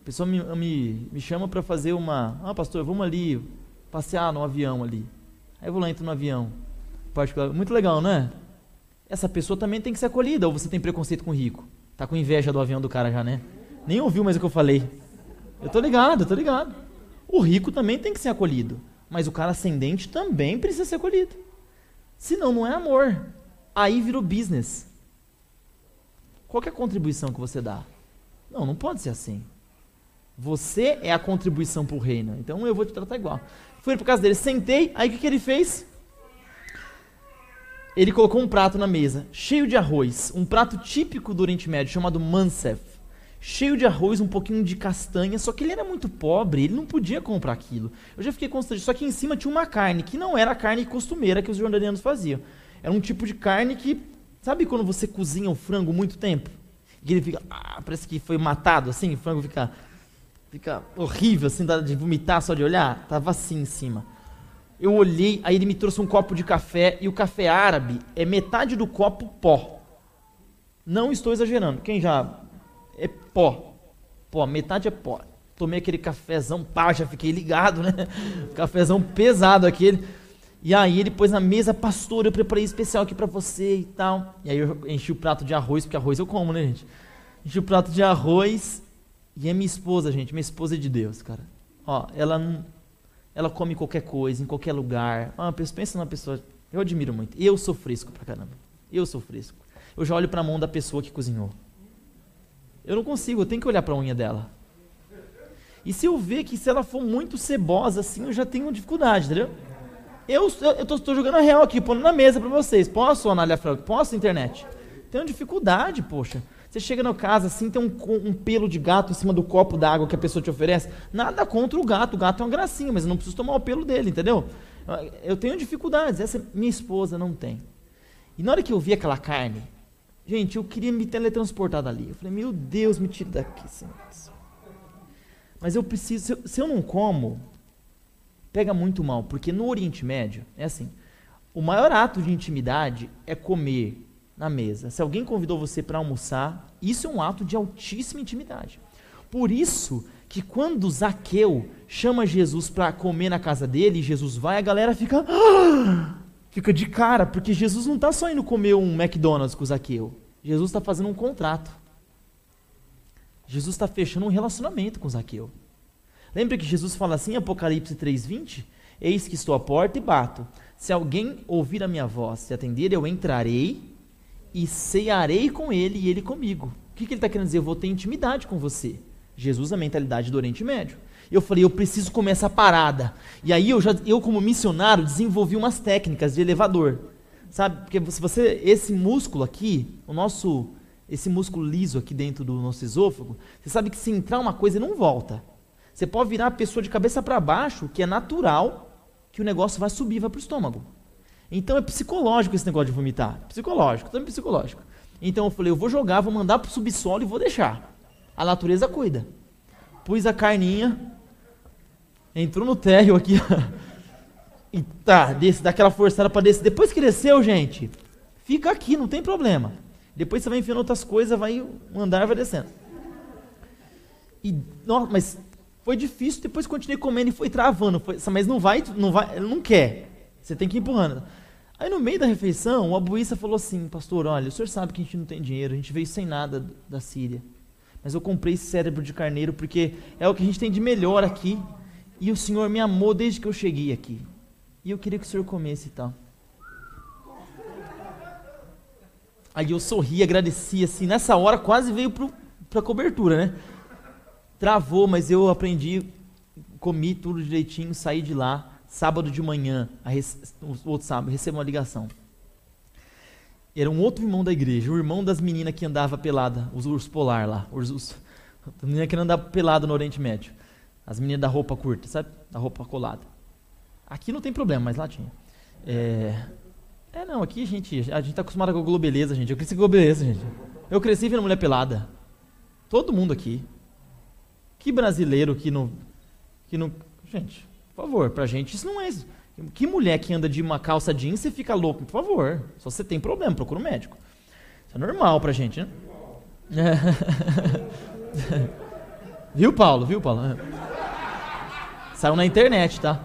A pessoa me, me, me chama para fazer uma. Ah, pastor, vamos ali passear no avião ali. Aí eu vou lá, entro no avião. Particular. Muito legal, né? Essa pessoa também tem que ser acolhida. Ou você tem preconceito com o rico? Tá com inveja do avião do cara já, né? Nem ouviu mais o que eu falei. Eu tô ligado, eu tô ligado. O rico também tem que ser acolhido, mas o cara ascendente também precisa ser acolhido. Senão não é amor. Aí vira o business. Qual é a contribuição que você dá? Não, não pode ser assim. Você é a contribuição para o reino. Então eu vou te tratar igual. Fui para casa dele, sentei, aí o que, que ele fez? Ele colocou um prato na mesa, cheio de arroz. Um prato típico do Oriente Médio, chamado mansef cheio de arroz, um pouquinho de castanha, só que ele era muito pobre, ele não podia comprar aquilo. Eu já fiquei constrangido, só que em cima tinha uma carne, que não era a carne costumeira que os jordanianos faziam. Era um tipo de carne que, sabe quando você cozinha o frango muito tempo? E ele fica, ah, parece que foi matado assim, o frango fica, fica horrível, assim, dá de vomitar só de olhar. Tava assim em cima. Eu olhei, aí ele me trouxe um copo de café, e o café árabe é metade do copo pó. Não estou exagerando. Quem já é pó. Pó, metade é pó. Tomei aquele cafezão, pá, já fiquei ligado, né? Cafezão pesado aquele. E aí ele pôs na mesa, pastor, eu preparei especial aqui para você e tal. E aí eu enchi o prato de arroz, porque arroz eu como, né, gente? Enchi o prato de arroz. E é minha esposa, gente, minha esposa é de Deus, cara. Ó, ela não, ela come qualquer coisa, em qualquer lugar. Ah, pensa numa pessoa, eu admiro muito. Eu sou fresco pra caramba. Eu sou fresco. Eu já olho para a mão da pessoa que cozinhou. Eu não consigo, eu tenho que olhar para unha dela. E se eu ver que se ela for muito cebosa assim, eu já tenho dificuldade, entendeu? Eu estou jogando a real aqui, pondo na mesa para vocês. Posso, Anália Franco? Posso, internet? Tenho dificuldade, poxa. Você chega na casa assim, tem um, um pelo de gato em cima do copo d'água que a pessoa te oferece. Nada contra o gato, o gato é uma gracinha, mas eu não preciso tomar o pelo dele, entendeu? Eu tenho dificuldades, essa minha esposa não tem. E na hora que eu vi aquela carne, gente, eu queria me teletransportar dali. Eu falei, meu Deus, me tira daqui, Senhor. Mas eu preciso, se eu, se eu não como, pega muito mal, porque no Oriente Médio é assim: o maior ato de intimidade é comer na mesa. Se alguém convidou você para almoçar, isso é um ato de altíssima intimidade. Por isso que quando Zaqueu chama Jesus para comer na casa dele, Jesus vai, a galera fica fica de cara, porque Jesus não está só indo comer um McDonald's com Zaqueu. Jesus está fazendo um contrato. Jesus está fechando um relacionamento com Zaqueu. Lembra que Jesus fala assim em Apocalipse 3:20? Eis que estou à porta e bato. Se alguém ouvir a minha voz e atender, eu entrarei e cearei com ele e ele comigo. O que, que ele está querendo dizer? Eu vou ter intimidade com você. Jesus, a mentalidade do Oriente Médio. Eu falei, eu preciso comer essa parada. E aí eu, já, eu como missionário, desenvolvi umas técnicas de elevador. Sabe? Porque se você, esse músculo aqui, o nosso, esse músculo liso aqui dentro do nosso esôfago, você sabe que se entrar uma coisa, não volta. Você pode virar a pessoa de cabeça para baixo, que é natural, que o negócio vai subir, vai para o estômago. Então é psicológico esse negócio de vomitar. Psicológico, também psicológico. Então eu falei, eu vou jogar, vou mandar para o subsolo e vou deixar. A natureza cuida. Pus a carninha, entrou no térreo aqui, e tá, desce, dá aquela forçada para descer. Depois que desceu, gente, fica aqui, não tem problema. Depois você vai enfiando outras coisas, vai um andar vai descendo. E, nossa, mas foi difícil, depois continuei comendo e foi travando. Foi, mas não vai, não vai, não quer. Você tem que ir empurrando. Aí no meio da refeição, o abuíça falou assim, pastor, olha, o senhor sabe que a gente não tem dinheiro, a gente veio sem nada da Síria. Mas eu comprei esse cérebro de carneiro porque é o que a gente tem de melhor aqui. E o senhor me amou desde que eu cheguei aqui. E eu queria que o senhor comesse e tal. Aí eu sorri, agradeci assim. Nessa hora quase veio para a cobertura, né? Travou, mas eu aprendi, comi tudo direitinho, saí de lá sábado de manhã, o outro sábado, recebo uma ligação. Era um outro irmão da igreja, o irmão das meninas que andava pelada, os ursos polar lá, os, os, a menina que andava pelada no Oriente Médio. As meninas da roupa curta, sabe? Da roupa colada. Aqui não tem problema, mas lá tinha. É, é não, aqui a gente, a gente tá acostumado com a globeleza, gente. Eu cresci com globeleza, gente. Eu cresci vendo mulher pelada. Todo mundo aqui. Que brasileiro que não, que não, gente, por favor, pra gente isso não é. Que mulher que anda de uma calça jeans e fica louco? Por favor. Se você tem problema, procura um médico. Isso é normal pra gente, né? viu, Paulo? Viu, Paulo? Saiu na internet, tá?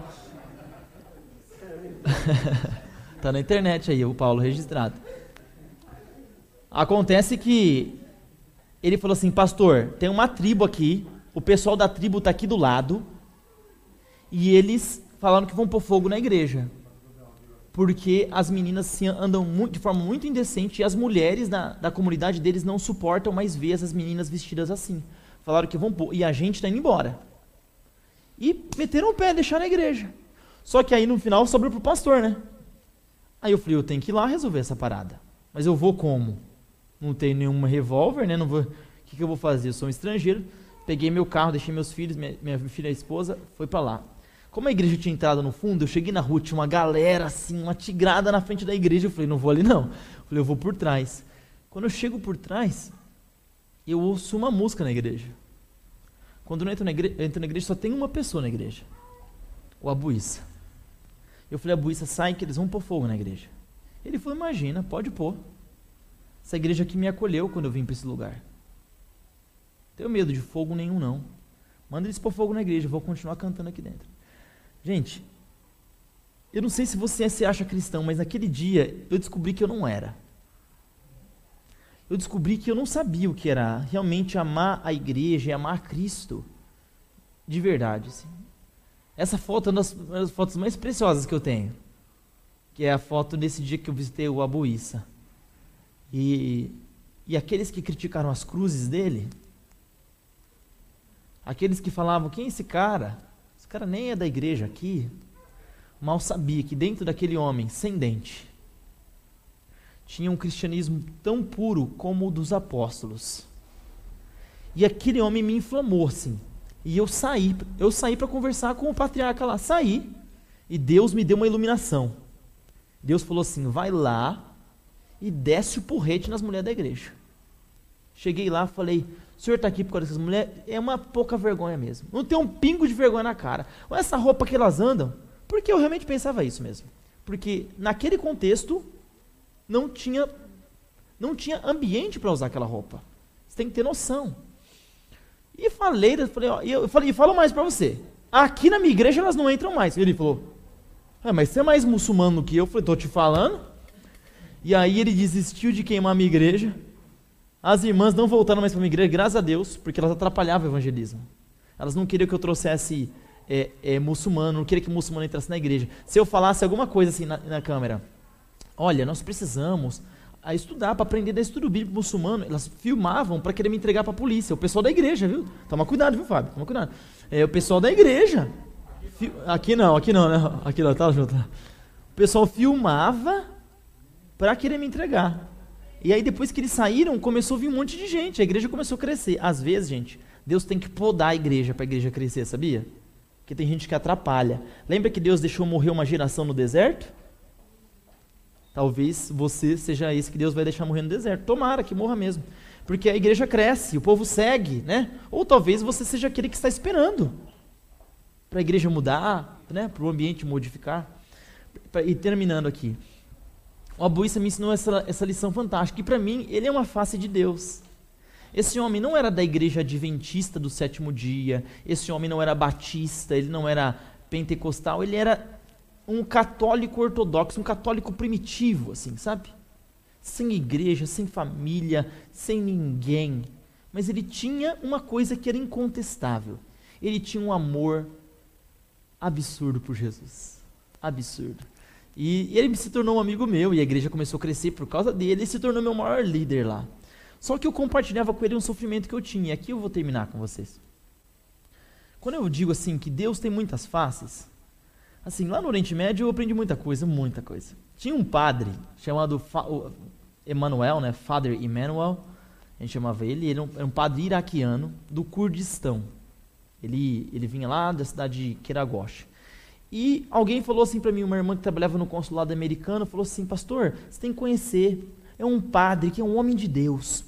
tá na internet aí, o Paulo registrado. Acontece que ele falou assim, pastor, tem uma tribo aqui, o pessoal da tribo tá aqui do lado, e eles falaram que vão pôr fogo na igreja. Porque as meninas se andam muito, de forma muito indecente e as mulheres da, da comunidade deles não suportam mais ver essas meninas vestidas assim. Falaram que vão pôr. E a gente está indo embora. E meteram o pé, deixaram a igreja. Só que aí no final sobrou pro pastor, né? Aí eu falei, eu tenho que ir lá resolver essa parada. Mas eu vou como? Não tenho nenhum revólver, né? Não vou. O que, que eu vou fazer? Eu sou um estrangeiro. Peguei meu carro, deixei meus filhos, minha, minha filha e esposa, foi para lá. Como a igreja tinha entrado no fundo, eu cheguei na rua, tinha uma galera assim, uma tigrada na frente da igreja. Eu falei, não vou ali não. Eu falei, eu vou por trás. Quando eu chego por trás, eu ouço uma música na igreja. Quando eu entro na igreja, entro na igreja só tem uma pessoa na igreja. O Abuíça. Eu falei, Abuíça, sai que eles vão pôr fogo na igreja. Ele falou, imagina, pode pôr. Essa igreja aqui me acolheu quando eu vim para esse lugar. Tenho medo de fogo nenhum, não. Manda eles pôr fogo na igreja, eu vou continuar cantando aqui dentro. Gente, eu não sei se você se acha cristão, mas naquele dia eu descobri que eu não era. Eu descobri que eu não sabia o que era realmente amar a igreja e amar Cristo de verdade. Assim. Essa foto é uma das, uma das, fotos mais preciosas que eu tenho, que é a foto desse dia que eu visitei o Abuíça. E, e aqueles que criticaram as cruzes dele, aqueles que falavam, quem é esse cara? Esse cara nem é da igreja aqui, mal sabia que dentro daquele homem sem dente tinha um cristianismo tão puro como o dos apóstolos. E aquele homem me inflamou assim. E eu saí, eu saí para conversar com o patriarca lá, saí. E Deus me deu uma iluminação. Deus falou assim: "Vai lá e desce o porrete nas mulheres da igreja". Cheguei lá, falei: "O senhor está aqui por causa dessas mulheres? É uma pouca vergonha mesmo. Não tem um pingo de vergonha na cara. Olha essa roupa que elas andam. Porque eu realmente pensava isso mesmo. Porque naquele contexto não tinha não tinha ambiente para usar aquela roupa. Você tem que ter noção. E falei, eu falei, ó, eu falei, e falo mais para você. Aqui na minha igreja elas não entram mais. Ele falou, ah, mas você é mais muçulmano que eu. Eu falei, tô te falando. E aí ele desistiu de queimar a minha igreja. As irmãs não voltaram mais para a igreja, graças a Deus, porque elas atrapalhavam o evangelismo. Elas não queriam que eu trouxesse é, é, muçulmano, não queria que muçulmano entrasse na igreja. Se eu falasse alguma coisa assim na, na câmera, olha, nós precisamos a estudar, para aprender da estudo bíblico muçulmano, elas filmavam para querer me entregar para a polícia. O pessoal da igreja, viu? Toma cuidado, viu, Fábio? Toma cuidado. É, o pessoal da igreja. Aqui não, aqui não, né? Aqui não, tá junto. O pessoal filmava para querer me entregar. E aí depois que eles saíram, começou a vir um monte de gente. A igreja começou a crescer. Às vezes, gente, Deus tem que podar a igreja para a igreja crescer, sabia? que tem gente que atrapalha. Lembra que Deus deixou morrer uma geração no deserto? Talvez você seja esse que Deus vai deixar morrer no deserto. Tomara que morra mesmo. Porque a igreja cresce, o povo segue, né? Ou talvez você seja aquele que está esperando para a igreja mudar, né? para o ambiente modificar. E terminando aqui. O Abuíça me ensinou essa, essa lição fantástica. E para mim, ele é uma face de Deus. Esse homem não era da igreja adventista do sétimo dia, esse homem não era batista, ele não era pentecostal, ele era um católico ortodoxo, um católico primitivo, assim, sabe? Sem igreja, sem família, sem ninguém. Mas ele tinha uma coisa que era incontestável. Ele tinha um amor absurdo por Jesus. Absurdo. E ele se tornou um amigo meu, e a igreja começou a crescer por causa dele, ele se tornou meu maior líder lá. Só que eu compartilhava com ele um sofrimento que eu tinha. E aqui eu vou terminar com vocês. Quando eu digo assim que Deus tem muitas faces, assim, lá no Oriente Médio eu aprendi muita coisa, muita coisa. Tinha um padre chamado Emmanuel, né? Father Emmanuel, a gente chamava ele, ele um, era um padre iraquiano do Kurdistão. Ele, ele vinha lá da cidade de Keragosh. E alguém falou assim para mim, uma irmã que trabalhava no consulado americano, falou assim: Pastor, você tem que conhecer. É um padre que é um homem de Deus.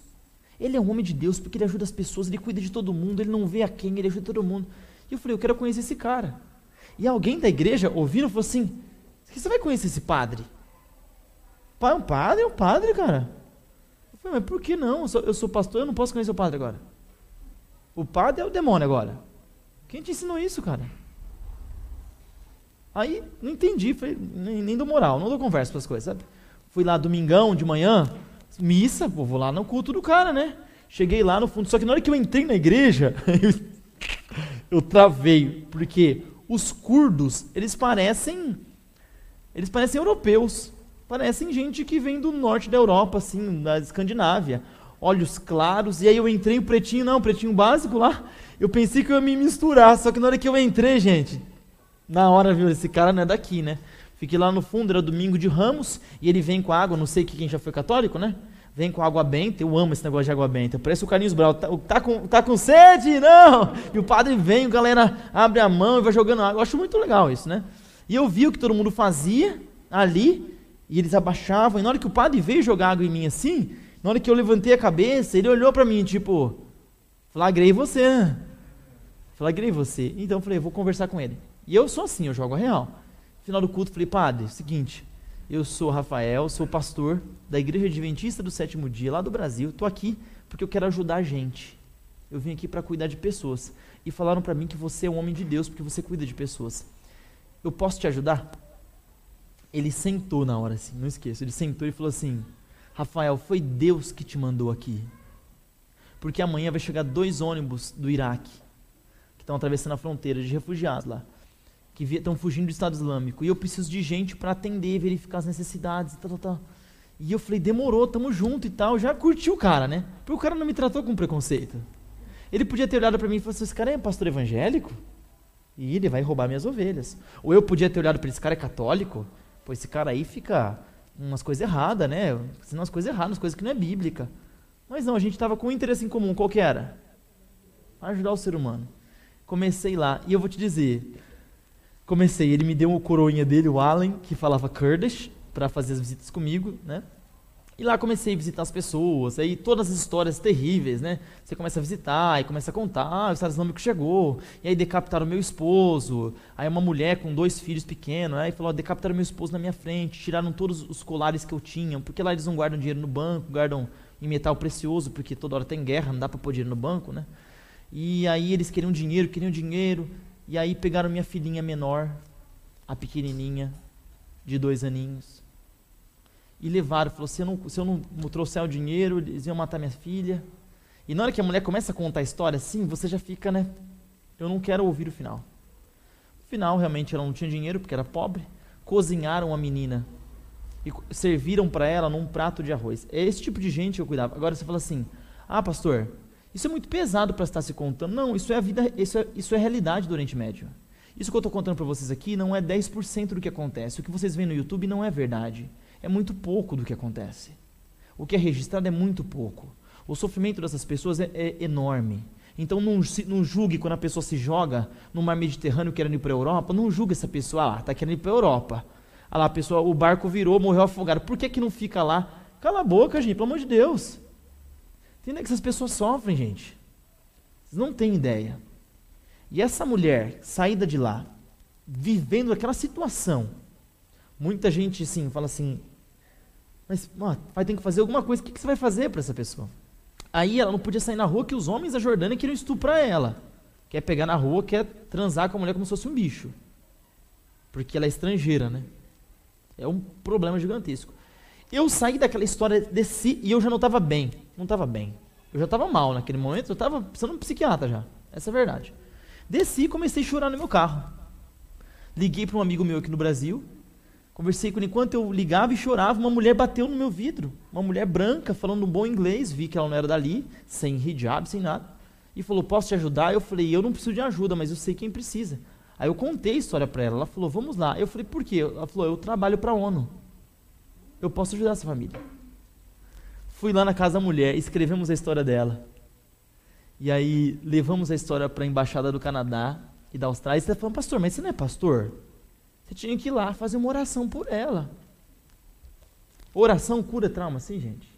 Ele é um homem de Deus porque ele ajuda as pessoas, ele cuida de todo mundo, ele não vê a quem, ele ajuda todo mundo. E eu falei, eu quero conhecer esse cara. E alguém da igreja ouvindo falou assim: você vai conhecer esse padre? Pai, um padre é um padre, cara. Eu falei, mas por que não? Eu sou, eu sou pastor, eu não posso conhecer o padre agora. O padre é o demônio agora. Quem te ensinou isso, cara? Aí, não entendi, falei, nem, nem dou moral, não dou conversa para as coisas, sabe? Fui lá domingão de manhã, missa, pô, vou lá no culto do cara, né? Cheguei lá no fundo, só que na hora que eu entrei na igreja, eu, travei, porque os curdos, eles parecem eles parecem europeus, parecem gente que vem do norte da Europa, assim, da Escandinávia. Olhos claros, e aí eu entrei o pretinho, não, pretinho básico lá. Eu pensei que eu ia me misturar, só que na hora que eu entrei, gente, na hora, viu, esse cara não é daqui, né? Fiquei lá no fundo, era domingo de Ramos, e ele vem com água, não sei quem já foi católico, né? Vem com água benta, eu amo esse negócio de água benta. Parece o Carlinhos Brau, tá, tá, com, tá com sede? Não! E o padre vem, a galera abre a mão e vai jogando água. Eu acho muito legal isso, né? E eu vi o que todo mundo fazia ali, e eles abaixavam, e na hora que o padre veio jogar água em mim assim, na hora que eu levantei a cabeça, ele olhou para mim, tipo, flagrei você. Flagrei você. Então eu falei, vou conversar com ele. E eu sou assim, eu jogo a real final do culto, falei, padre, seguinte, eu sou Rafael, sou pastor da Igreja Adventista do Sétimo Dia, lá do Brasil. Estou aqui porque eu quero ajudar a gente. Eu vim aqui para cuidar de pessoas. E falaram para mim que você é um homem de Deus porque você cuida de pessoas. Eu posso te ajudar? Ele sentou na hora, assim, não esqueço. Ele sentou e falou assim: Rafael, foi Deus que te mandou aqui. Porque amanhã vai chegar dois ônibus do Iraque, que estão atravessando a fronteira de refugiados lá, que estão fugindo do Estado Islâmico. E eu preciso de gente para atender, verificar as necessidades, tal, tal, tal. E eu falei, demorou, tamo junto e tal. Já curti o cara, né? Porque o cara não me tratou com preconceito. Ele podia ter olhado para mim e falado assim: esse cara é pastor evangélico? E ele vai roubar minhas ovelhas. Ou eu podia ter olhado para esse cara é católico? Pô, esse cara aí fica umas coisas erradas, né? Ensinando umas coisas erradas, coisas que não é bíblica. Mas não, a gente estava com um interesse em comum. Qual que era? Ajudar o ser humano. Comecei lá, e eu vou te dizer, comecei, ele me deu o coroinha dele, o Allen, que falava Kurdish, para fazer as visitas comigo, né? E lá comecei a visitar as pessoas, aí todas as histórias terríveis, né? Você começa a visitar, e começa a contar, ah, o Estado Islâmico chegou, e aí decapitaram meu esposo, aí uma mulher com dois filhos pequenos, aí falou, decapitaram meu esposo na minha frente, tiraram todos os colares que eu tinha, porque lá eles não guardam dinheiro no banco, guardam em metal precioso, porque toda hora tem guerra, não dá para pôr dinheiro no banco, né? E aí eles queriam dinheiro, queriam dinheiro, e aí pegaram minha filhinha menor, a pequenininha, de dois aninhos, e levaram. Falou: se eu, não, se eu não trouxer o dinheiro, eles iam matar minha filha. E na hora que a mulher começa a contar a história assim, você já fica, né? Eu não quero ouvir o final. No final, realmente, ela não tinha dinheiro porque era pobre. Cozinharam a menina e serviram para ela num prato de arroz. É esse tipo de gente que eu cuidava. Agora você fala assim: ah, pastor, isso é muito pesado para estar se contando. Não, isso é a vida, isso é, isso é realidade do Oriente Médio. Isso que eu estou contando para vocês aqui não é 10% do que acontece. O que vocês veem no YouTube não é verdade é muito pouco do que acontece. O que é registrado é muito pouco. O sofrimento dessas pessoas é, é enorme. Então não, não, julgue quando a pessoa se joga no mar Mediterrâneo querendo ir para a Europa, não julgue essa pessoa, ah lá, está querendo ir para a Europa. Ah lá, a pessoa, o barco virou, morreu afogado. Por que, que não fica lá? Cala a boca, gente, pelo amor de Deus. Entenda que essas pessoas sofrem, gente. Vocês não têm ideia. E essa mulher, saída de lá, vivendo aquela situação, muita gente, sim, fala assim, mas ó, vai ter que fazer alguma coisa. O que, que você vai fazer para essa pessoa? Aí ela não podia sair na rua que os homens da Jordânia queriam estuprar ela. Quer pegar na rua, quer transar com a mulher como se fosse um bicho. Porque ela é estrangeira, né? É um problema gigantesco. Eu saí daquela história, desci e eu já não estava bem. Não estava bem. Eu já estava mal naquele momento, eu estava precisando de um psiquiatra já. Essa é a verdade. Desci e comecei a chorar no meu carro. Liguei para um amigo meu aqui no Brasil, Conversei com ele enquanto eu ligava e chorava, uma mulher bateu no meu vidro. Uma mulher branca, falando um bom inglês, vi que ela não era dali, sem hijab, sem nada. E falou: Posso te ajudar? Eu falei: Eu não preciso de ajuda, mas eu sei quem precisa. Aí eu contei a história para ela. Ela falou: Vamos lá. Eu falei: Por quê? Ela falou: Eu trabalho para a ONU. Eu posso ajudar essa família. Fui lá na casa da mulher, escrevemos a história dela. E aí levamos a história para a embaixada do Canadá e da Austrália. E você está falando, pastor, mas você não é pastor? Você tinha que ir lá fazer uma oração por ela. Oração cura trauma, sim, gente?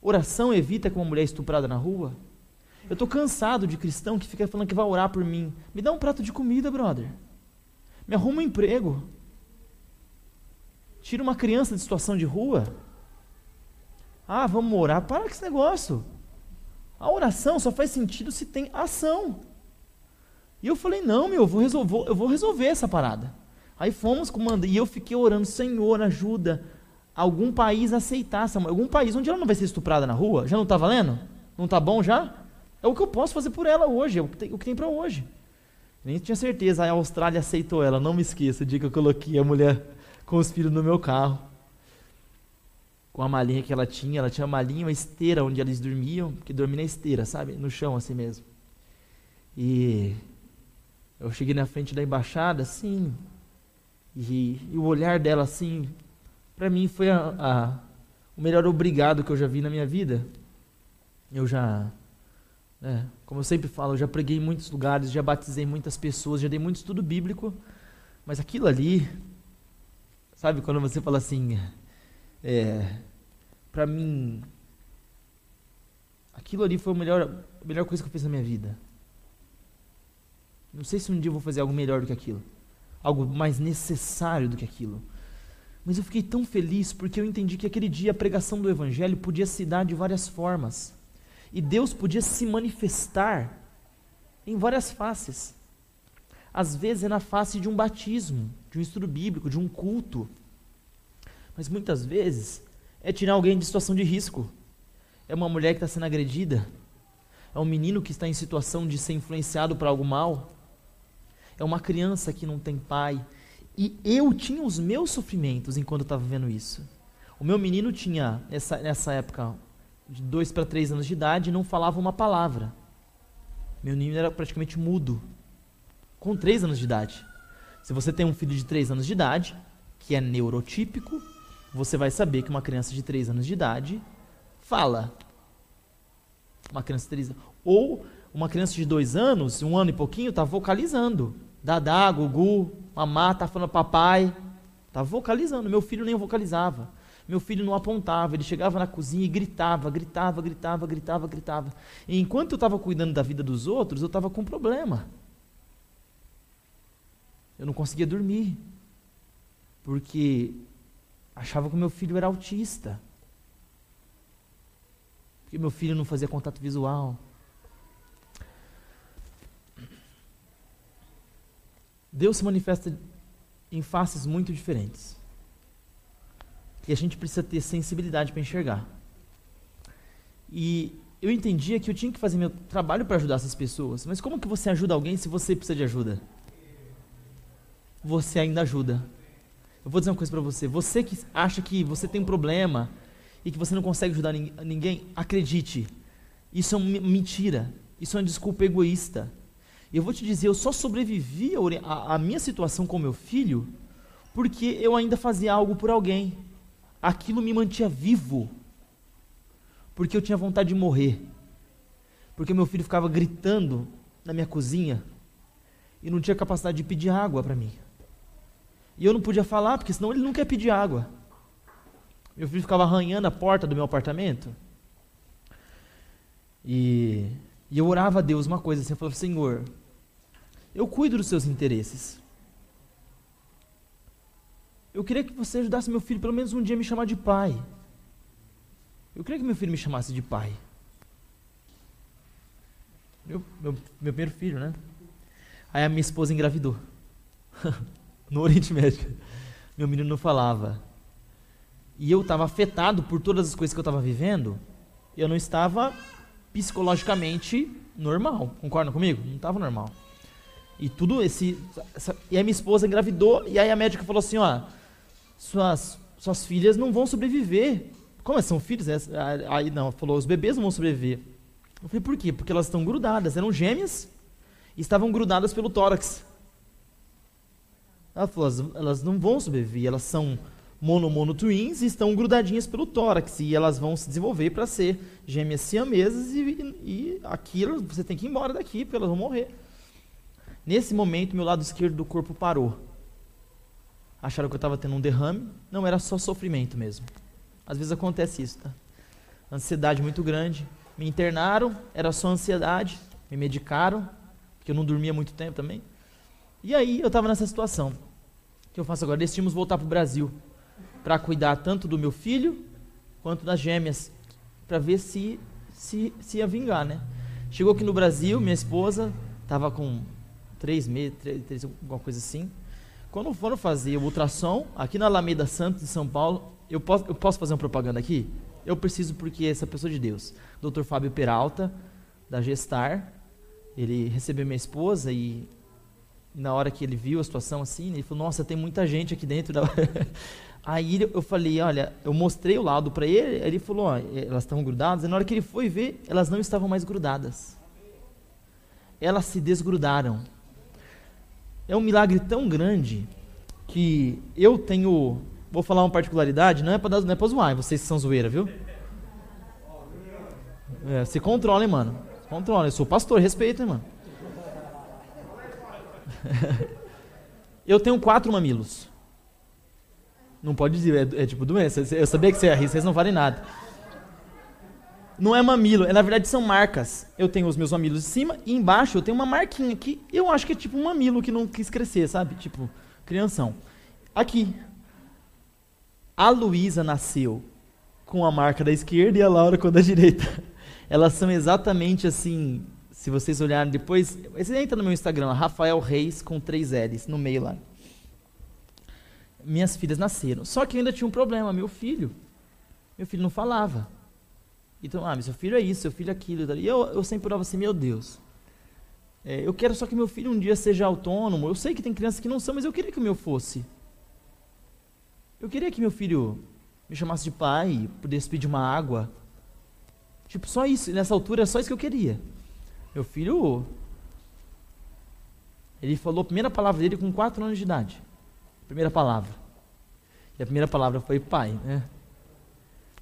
Oração evita que uma mulher é estuprada na rua? Eu estou cansado de cristão que fica falando que vai orar por mim. Me dá um prato de comida, brother. Me arruma um emprego. Tira uma criança de situação de rua. Ah, vamos orar. Para com esse negócio. A oração só faz sentido se tem ação. E eu falei, não, meu, eu vou resolver, eu vou resolver essa parada. Aí fomos comandando, e eu fiquei orando, Senhor, ajuda algum país a aceitar essa mulher. Algum país onde ela não vai ser estuprada na rua. Já não está valendo? Não está bom já? É o que eu posso fazer por ela hoje, é o que tem, tem para hoje. Nem tinha certeza, a Austrália aceitou ela, não me esqueça, o dia que eu coloquei a mulher com os filhos no meu carro. Com a malinha que ela tinha, ela tinha uma malinha, uma esteira onde eles dormiam, que dormia na esteira, sabe? No chão assim mesmo. E eu cheguei na frente da embaixada, assim, e, e o olhar dela, assim, para mim foi a, a, o melhor obrigado que eu já vi na minha vida. Eu já, né, como eu sempre falo, eu já preguei em muitos lugares, já batizei muitas pessoas, já dei muito estudo bíblico, mas aquilo ali, sabe, quando você fala assim, é, para mim, aquilo ali foi a melhor, a melhor coisa que eu fiz na minha vida. Não sei se um dia eu vou fazer algo melhor do que aquilo, algo mais necessário do que aquilo. Mas eu fiquei tão feliz porque eu entendi que aquele dia a pregação do Evangelho podia se dar de várias formas. E Deus podia se manifestar em várias faces. às vezes é na face de um batismo, de um estudo bíblico, de um culto. Mas muitas vezes é tirar alguém de situação de risco. É uma mulher que está sendo agredida. É um menino que está em situação de ser influenciado por algo mal. É uma criança que não tem pai. E eu tinha os meus sofrimentos enquanto eu estava vendo isso. O meu menino tinha, nessa, nessa época, de dois para três anos de idade, não falava uma palavra. Meu menino era praticamente mudo. Com três anos de idade. Se você tem um filho de três anos de idade, que é neurotípico, você vai saber que uma criança de três anos de idade fala. Uma criança de três Ou uma criança de dois anos, um ano e pouquinho, está vocalizando. Dadá, Gugu, mamá, está falando papai. Está vocalizando. Meu filho nem vocalizava. Meu filho não apontava, ele chegava na cozinha e gritava, gritava, gritava, gritava, gritava. E enquanto eu estava cuidando da vida dos outros, eu estava com um problema. Eu não conseguia dormir. Porque achava que meu filho era autista. Porque meu filho não fazia contato visual. Deus se manifesta em faces muito diferentes. E a gente precisa ter sensibilidade para enxergar. E eu entendia que eu tinha que fazer meu trabalho para ajudar essas pessoas. Mas como que você ajuda alguém se você precisa de ajuda? Você ainda ajuda. Eu vou dizer uma coisa para você. Você que acha que você tem um problema e que você não consegue ajudar ninguém, acredite. Isso é uma mentira. Isso é uma desculpa egoísta. E eu vou te dizer, eu só sobrevivi à minha situação com meu filho porque eu ainda fazia algo por alguém aquilo me mantinha vivo. Porque eu tinha vontade de morrer. Porque meu filho ficava gritando na minha cozinha e não tinha capacidade de pedir água para mim. E eu não podia falar, porque senão ele não quer pedir água. Meu filho ficava arranhando a porta do meu apartamento. E, e eu orava a Deus uma coisa assim, eu falava, Senhor, eu cuido dos seus interesses. Eu queria que você ajudasse meu filho pelo menos um dia a me chamar de pai. Eu queria que meu filho me chamasse de pai. Meu, meu, meu primeiro filho, né? Aí a minha esposa engravidou. no Oriente Médio. Meu menino não falava. E eu estava afetado por todas as coisas que eu estava vivendo. Eu não estava psicologicamente normal. Concordam comigo? Não estava normal. E tudo esse. Essa, e aí minha esposa engravidou. E aí a médica falou assim: ó suas, suas filhas não vão sobreviver. Como são filhos? É, aí não, falou, os bebês não vão sobreviver. Eu falei, por quê? Porque elas estão grudadas, eram gêmeas e estavam grudadas pelo tórax. Ela falou, elas, elas não vão sobreviver, elas são mono-mono twins e estão grudadinhas pelo tórax e elas vão se desenvolver para ser gêmeas siamesas e, e aquilo você tem que ir embora daqui porque elas vão morrer. Nesse momento, meu lado esquerdo do corpo parou acharam que eu estava tendo um derrame. Não, era só sofrimento mesmo. Às vezes acontece isso, tá? Ansiedade muito grande. Me internaram, era só ansiedade. Me medicaram, porque eu não dormia muito tempo também. E aí eu estava nessa situação. Que eu faço agora? Decidimos voltar para o Brasil para cuidar tanto do meu filho quanto das gêmeas, para ver se, se, se ia vingar, né? Chegou aqui no Brasil, minha esposa estava com três meses, três, três, alguma coisa assim. Quando foram fazer o ultrassom, aqui na Alameda Santos de São Paulo, eu posso, eu posso fazer uma propaganda aqui? Eu preciso porque essa pessoa de Deus, Dr. Fábio Peralta, da Gestar, ele recebeu minha esposa e na hora que ele viu a situação assim, ele falou: "Nossa, tem muita gente aqui dentro da Aí eu falei: "Olha, eu mostrei o lado para ele, ele falou: elas estão grudadas". E na hora que ele foi ver, elas não estavam mais grudadas. Elas se desgrudaram é um milagre tão grande que eu tenho. Vou falar uma particularidade, não é para é zoar, vocês são zoeira, viu? É, se controlem, mano. Se controlem. Eu sou pastor, respeitem, mano. eu tenho quatro mamilos. Não pode dizer, é, é tipo doença. Eu sabia que você ia rir, vocês não valem nada. Não é mamilo, é, na verdade são marcas. Eu tenho os meus mamilos em cima e embaixo eu tenho uma marquinha que eu acho que é tipo um mamilo que não quis crescer, sabe? Tipo, crianção. Aqui. A Luísa nasceu com a marca da esquerda e a Laura com a da direita. Elas são exatamente assim, Se vocês olharem depois, você entra no meu Instagram, Rafael Reis com três L's no meio lá. Minhas filhas nasceram. Só que ainda tinha um problema, meu filho. Meu filho não falava. Então, ah, seu filho é isso, seu filho é aquilo. E eu, eu sempre orava assim, meu Deus. É, eu quero só que meu filho um dia seja autônomo. Eu sei que tem crianças que não são, mas eu queria que o meu fosse. Eu queria que meu filho me chamasse de pai, pudesse pedir uma água. Tipo, só isso. Nessa altura, só isso que eu queria. Meu filho, ele falou a primeira palavra dele com 4 anos de idade. Primeira palavra. E a primeira palavra foi pai, né?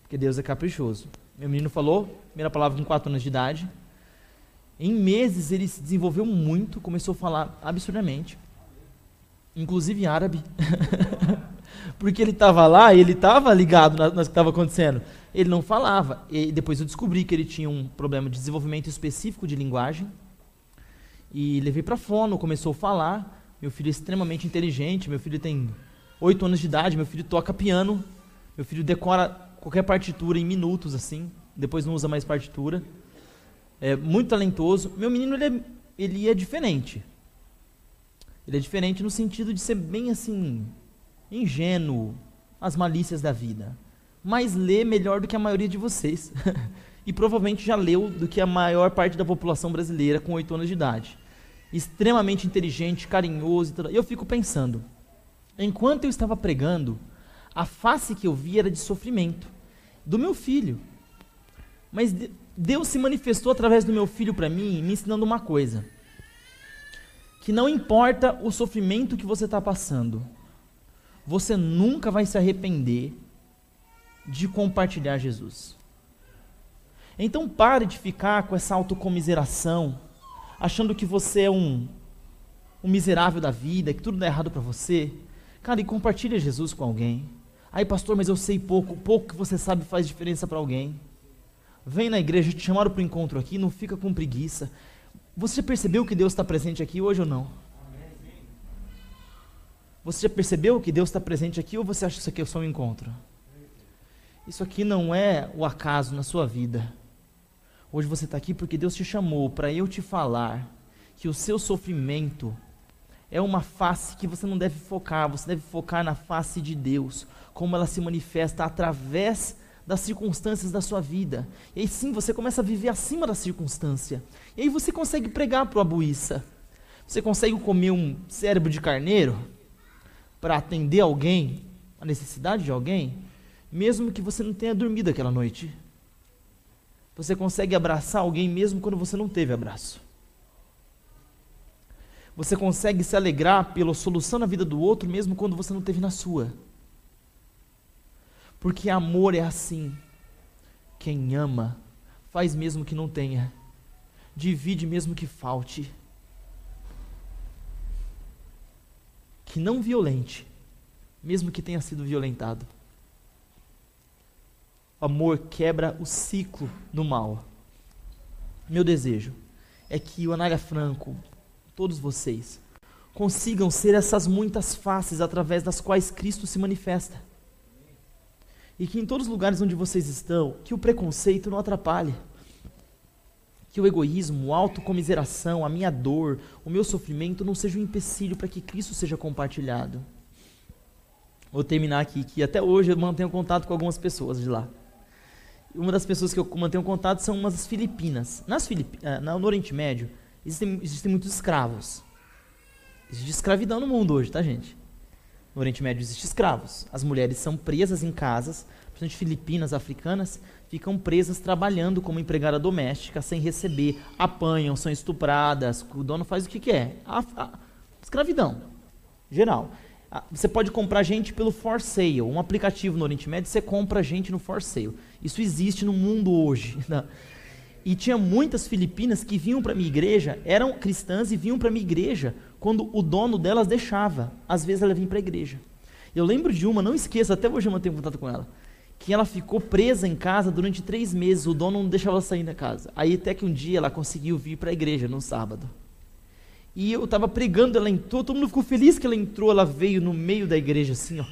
Porque Deus é caprichoso. Meu menino falou, primeira palavra com 4 anos de idade. Em meses ele se desenvolveu muito, começou a falar absurdamente. Inclusive árabe. Porque ele estava lá e ele estava ligado no que estava acontecendo ele não falava. E depois eu descobri que ele tinha um problema de desenvolvimento específico de linguagem. E levei para fono, começou a falar. Meu filho é extremamente inteligente, meu filho tem 8 anos de idade, meu filho toca piano, meu filho decora qualquer partitura em minutos assim, depois não usa mais partitura. É muito talentoso. Meu menino ele é, ele é diferente. Ele é diferente no sentido de ser bem assim ingênuo às malícias da vida mas lê melhor do que a maioria de vocês. e provavelmente já leu do que a maior parte da população brasileira com 8 anos de idade. Extremamente inteligente, carinhoso. E eu fico pensando, enquanto eu estava pregando, a face que eu vi era de sofrimento do meu filho. Mas Deus se manifestou através do meu filho para mim, me ensinando uma coisa: que não importa o sofrimento que você está passando, você nunca vai se arrepender de compartilhar Jesus. Então pare de ficar com essa autocomiseração, achando que você é um, um miserável da vida, que tudo dá errado para você. Cara, e compartilha Jesus com alguém. Aí, pastor, mas eu sei pouco, o pouco que você sabe faz diferença para alguém. Vem na igreja, te chamaram para o encontro aqui, não fica com preguiça. Você já percebeu que Deus está presente aqui hoje ou não? Você já percebeu que Deus está presente aqui ou você acha que isso aqui é só um encontro? Isso aqui não é o acaso na sua vida. Hoje você está aqui porque Deus te chamou para eu te falar que o seu sofrimento é uma face que você não deve focar, você deve focar na face de Deus, como ela se manifesta através das circunstâncias da sua vida. E aí sim você começa a viver acima da circunstância. E aí você consegue pregar para o abuíça. Você consegue comer um cérebro de carneiro para atender alguém, a necessidade de alguém mesmo que você não tenha dormido aquela noite. Você consegue abraçar alguém mesmo quando você não teve abraço. Você consegue se alegrar pela solução na vida do outro mesmo quando você não teve na sua. Porque amor é assim. Quem ama faz mesmo que não tenha, divide mesmo que falte. Que não violente, mesmo que tenha sido violentado. O amor quebra o ciclo do mal. Meu desejo é que o Anália Franco, todos vocês, consigam ser essas muitas faces através das quais Cristo se manifesta. E que em todos os lugares onde vocês estão, que o preconceito não atrapalhe. Que o egoísmo, a autocomiseração, a minha dor, o meu sofrimento não seja um empecilho para que Cristo seja compartilhado. Vou terminar aqui, que até hoje eu mantenho contato com algumas pessoas de lá uma das pessoas que eu mantenho contato são umas filipinas. Nas Filip... Eh, no Oriente Médio, existem, existem muitos escravos. Existe escravidão no mundo hoje, tá, gente? No Oriente Médio existem escravos. As mulheres são presas em casas, principalmente filipinas, africanas, ficam presas trabalhando como empregada doméstica, sem receber, apanham, são estupradas, o dono faz o que quer. A, a, escravidão, geral. Ah, você pode comprar gente pelo For Sale, um aplicativo no Oriente Médio, você compra gente no For Sale. Isso existe no mundo hoje. Né? E tinha muitas filipinas que vinham para minha igreja, eram cristãs e vinham para minha igreja quando o dono delas deixava. Às vezes ela vinha para a igreja. Eu lembro de uma, não esqueça, até hoje eu mantenho contato com ela, que ela ficou presa em casa durante três meses, o dono não deixava ela sair da casa. Aí até que um dia ela conseguiu vir para a igreja no sábado. E eu estava pregando, ela entrou, todo mundo ficou feliz que ela entrou, ela veio no meio da igreja assim, ó.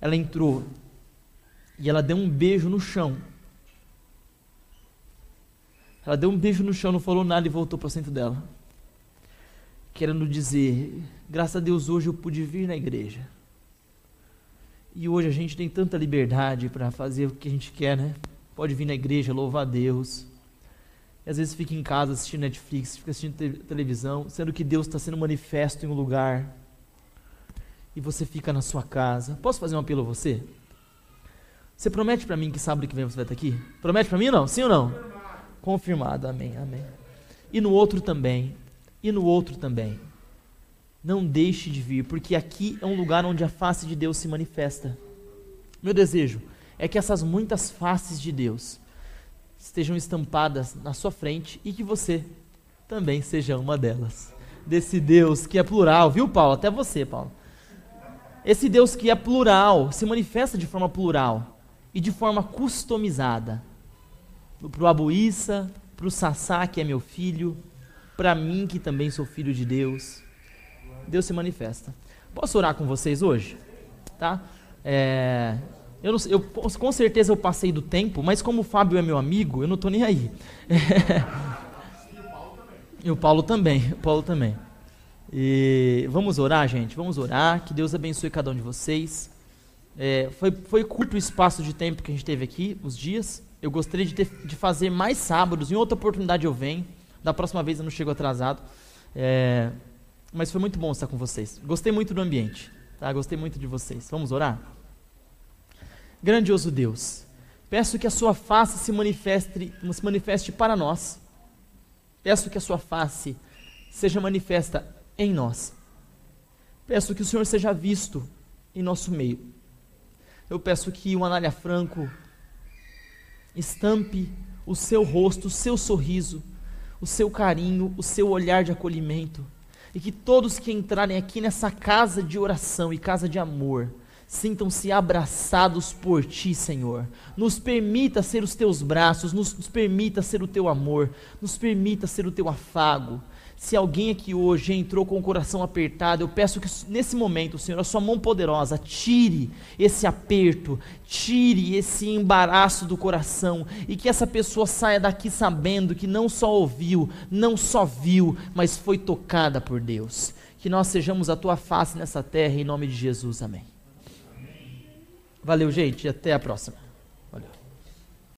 Ela entrou e ela deu um beijo no chão. Ela deu um beijo no chão, não falou nada e voltou para o centro dela. Querendo dizer, graças a Deus hoje eu pude vir na igreja. E hoje a gente tem tanta liberdade para fazer o que a gente quer, né? Pode vir na igreja, louvar a Deus. E às vezes fica em casa assistindo Netflix, fica assistindo te televisão, sendo que Deus está sendo manifesto em um lugar. E você fica na sua casa. Posso fazer um apelo a você? Você promete para mim que sábado que vem você vai estar aqui? Promete para mim ou não? Sim ou não? Confirmado, amém, amém. E no outro também, e no outro também. Não deixe de vir, porque aqui é um lugar onde a face de Deus se manifesta. Meu desejo é que essas muitas faces de Deus estejam estampadas na sua frente e que você também seja uma delas. Desse Deus que é plural, viu, Paulo? Até você, Paulo. Esse Deus que é plural, se manifesta de forma plural e de forma customizada para o Abuíça, para o Sassá, que é meu filho, para mim, que também sou filho de Deus. Deus se manifesta. Posso orar com vocês hoje? Tá? É, eu, não, eu, com certeza eu passei do tempo, mas como o Fábio é meu amigo, eu não estou nem aí. e o Paulo também. O Paulo também. E vamos orar, gente? Vamos orar. Que Deus abençoe cada um de vocês. É, foi, foi curto o espaço de tempo que a gente teve aqui, os dias. Eu gostaria de, ter, de fazer mais sábados. Em outra oportunidade eu venho. Da próxima vez eu não chego atrasado. É, mas foi muito bom estar com vocês. Gostei muito do ambiente. Tá? Gostei muito de vocês. Vamos orar? Grandioso Deus, peço que a sua face se manifeste, se manifeste para nós. Peço que a sua face seja manifesta em nós. Peço que o Senhor seja visto em nosso meio. Eu peço que o Anália Franco estampe o seu rosto, o seu sorriso, o seu carinho, o seu olhar de acolhimento. E que todos que entrarem aqui nessa casa de oração e casa de amor, sintam-se abraçados por ti, Senhor. Nos permita ser os teus braços, nos, nos permita ser o teu amor, nos permita ser o teu afago, se alguém aqui hoje entrou com o coração apertado, eu peço que nesse momento, Senhor, a sua mão poderosa tire esse aperto, tire esse embaraço do coração e que essa pessoa saia daqui sabendo que não só ouviu, não só viu, mas foi tocada por Deus. Que nós sejamos a tua face nessa terra, em nome de Jesus. Amém. Valeu, gente, até a próxima.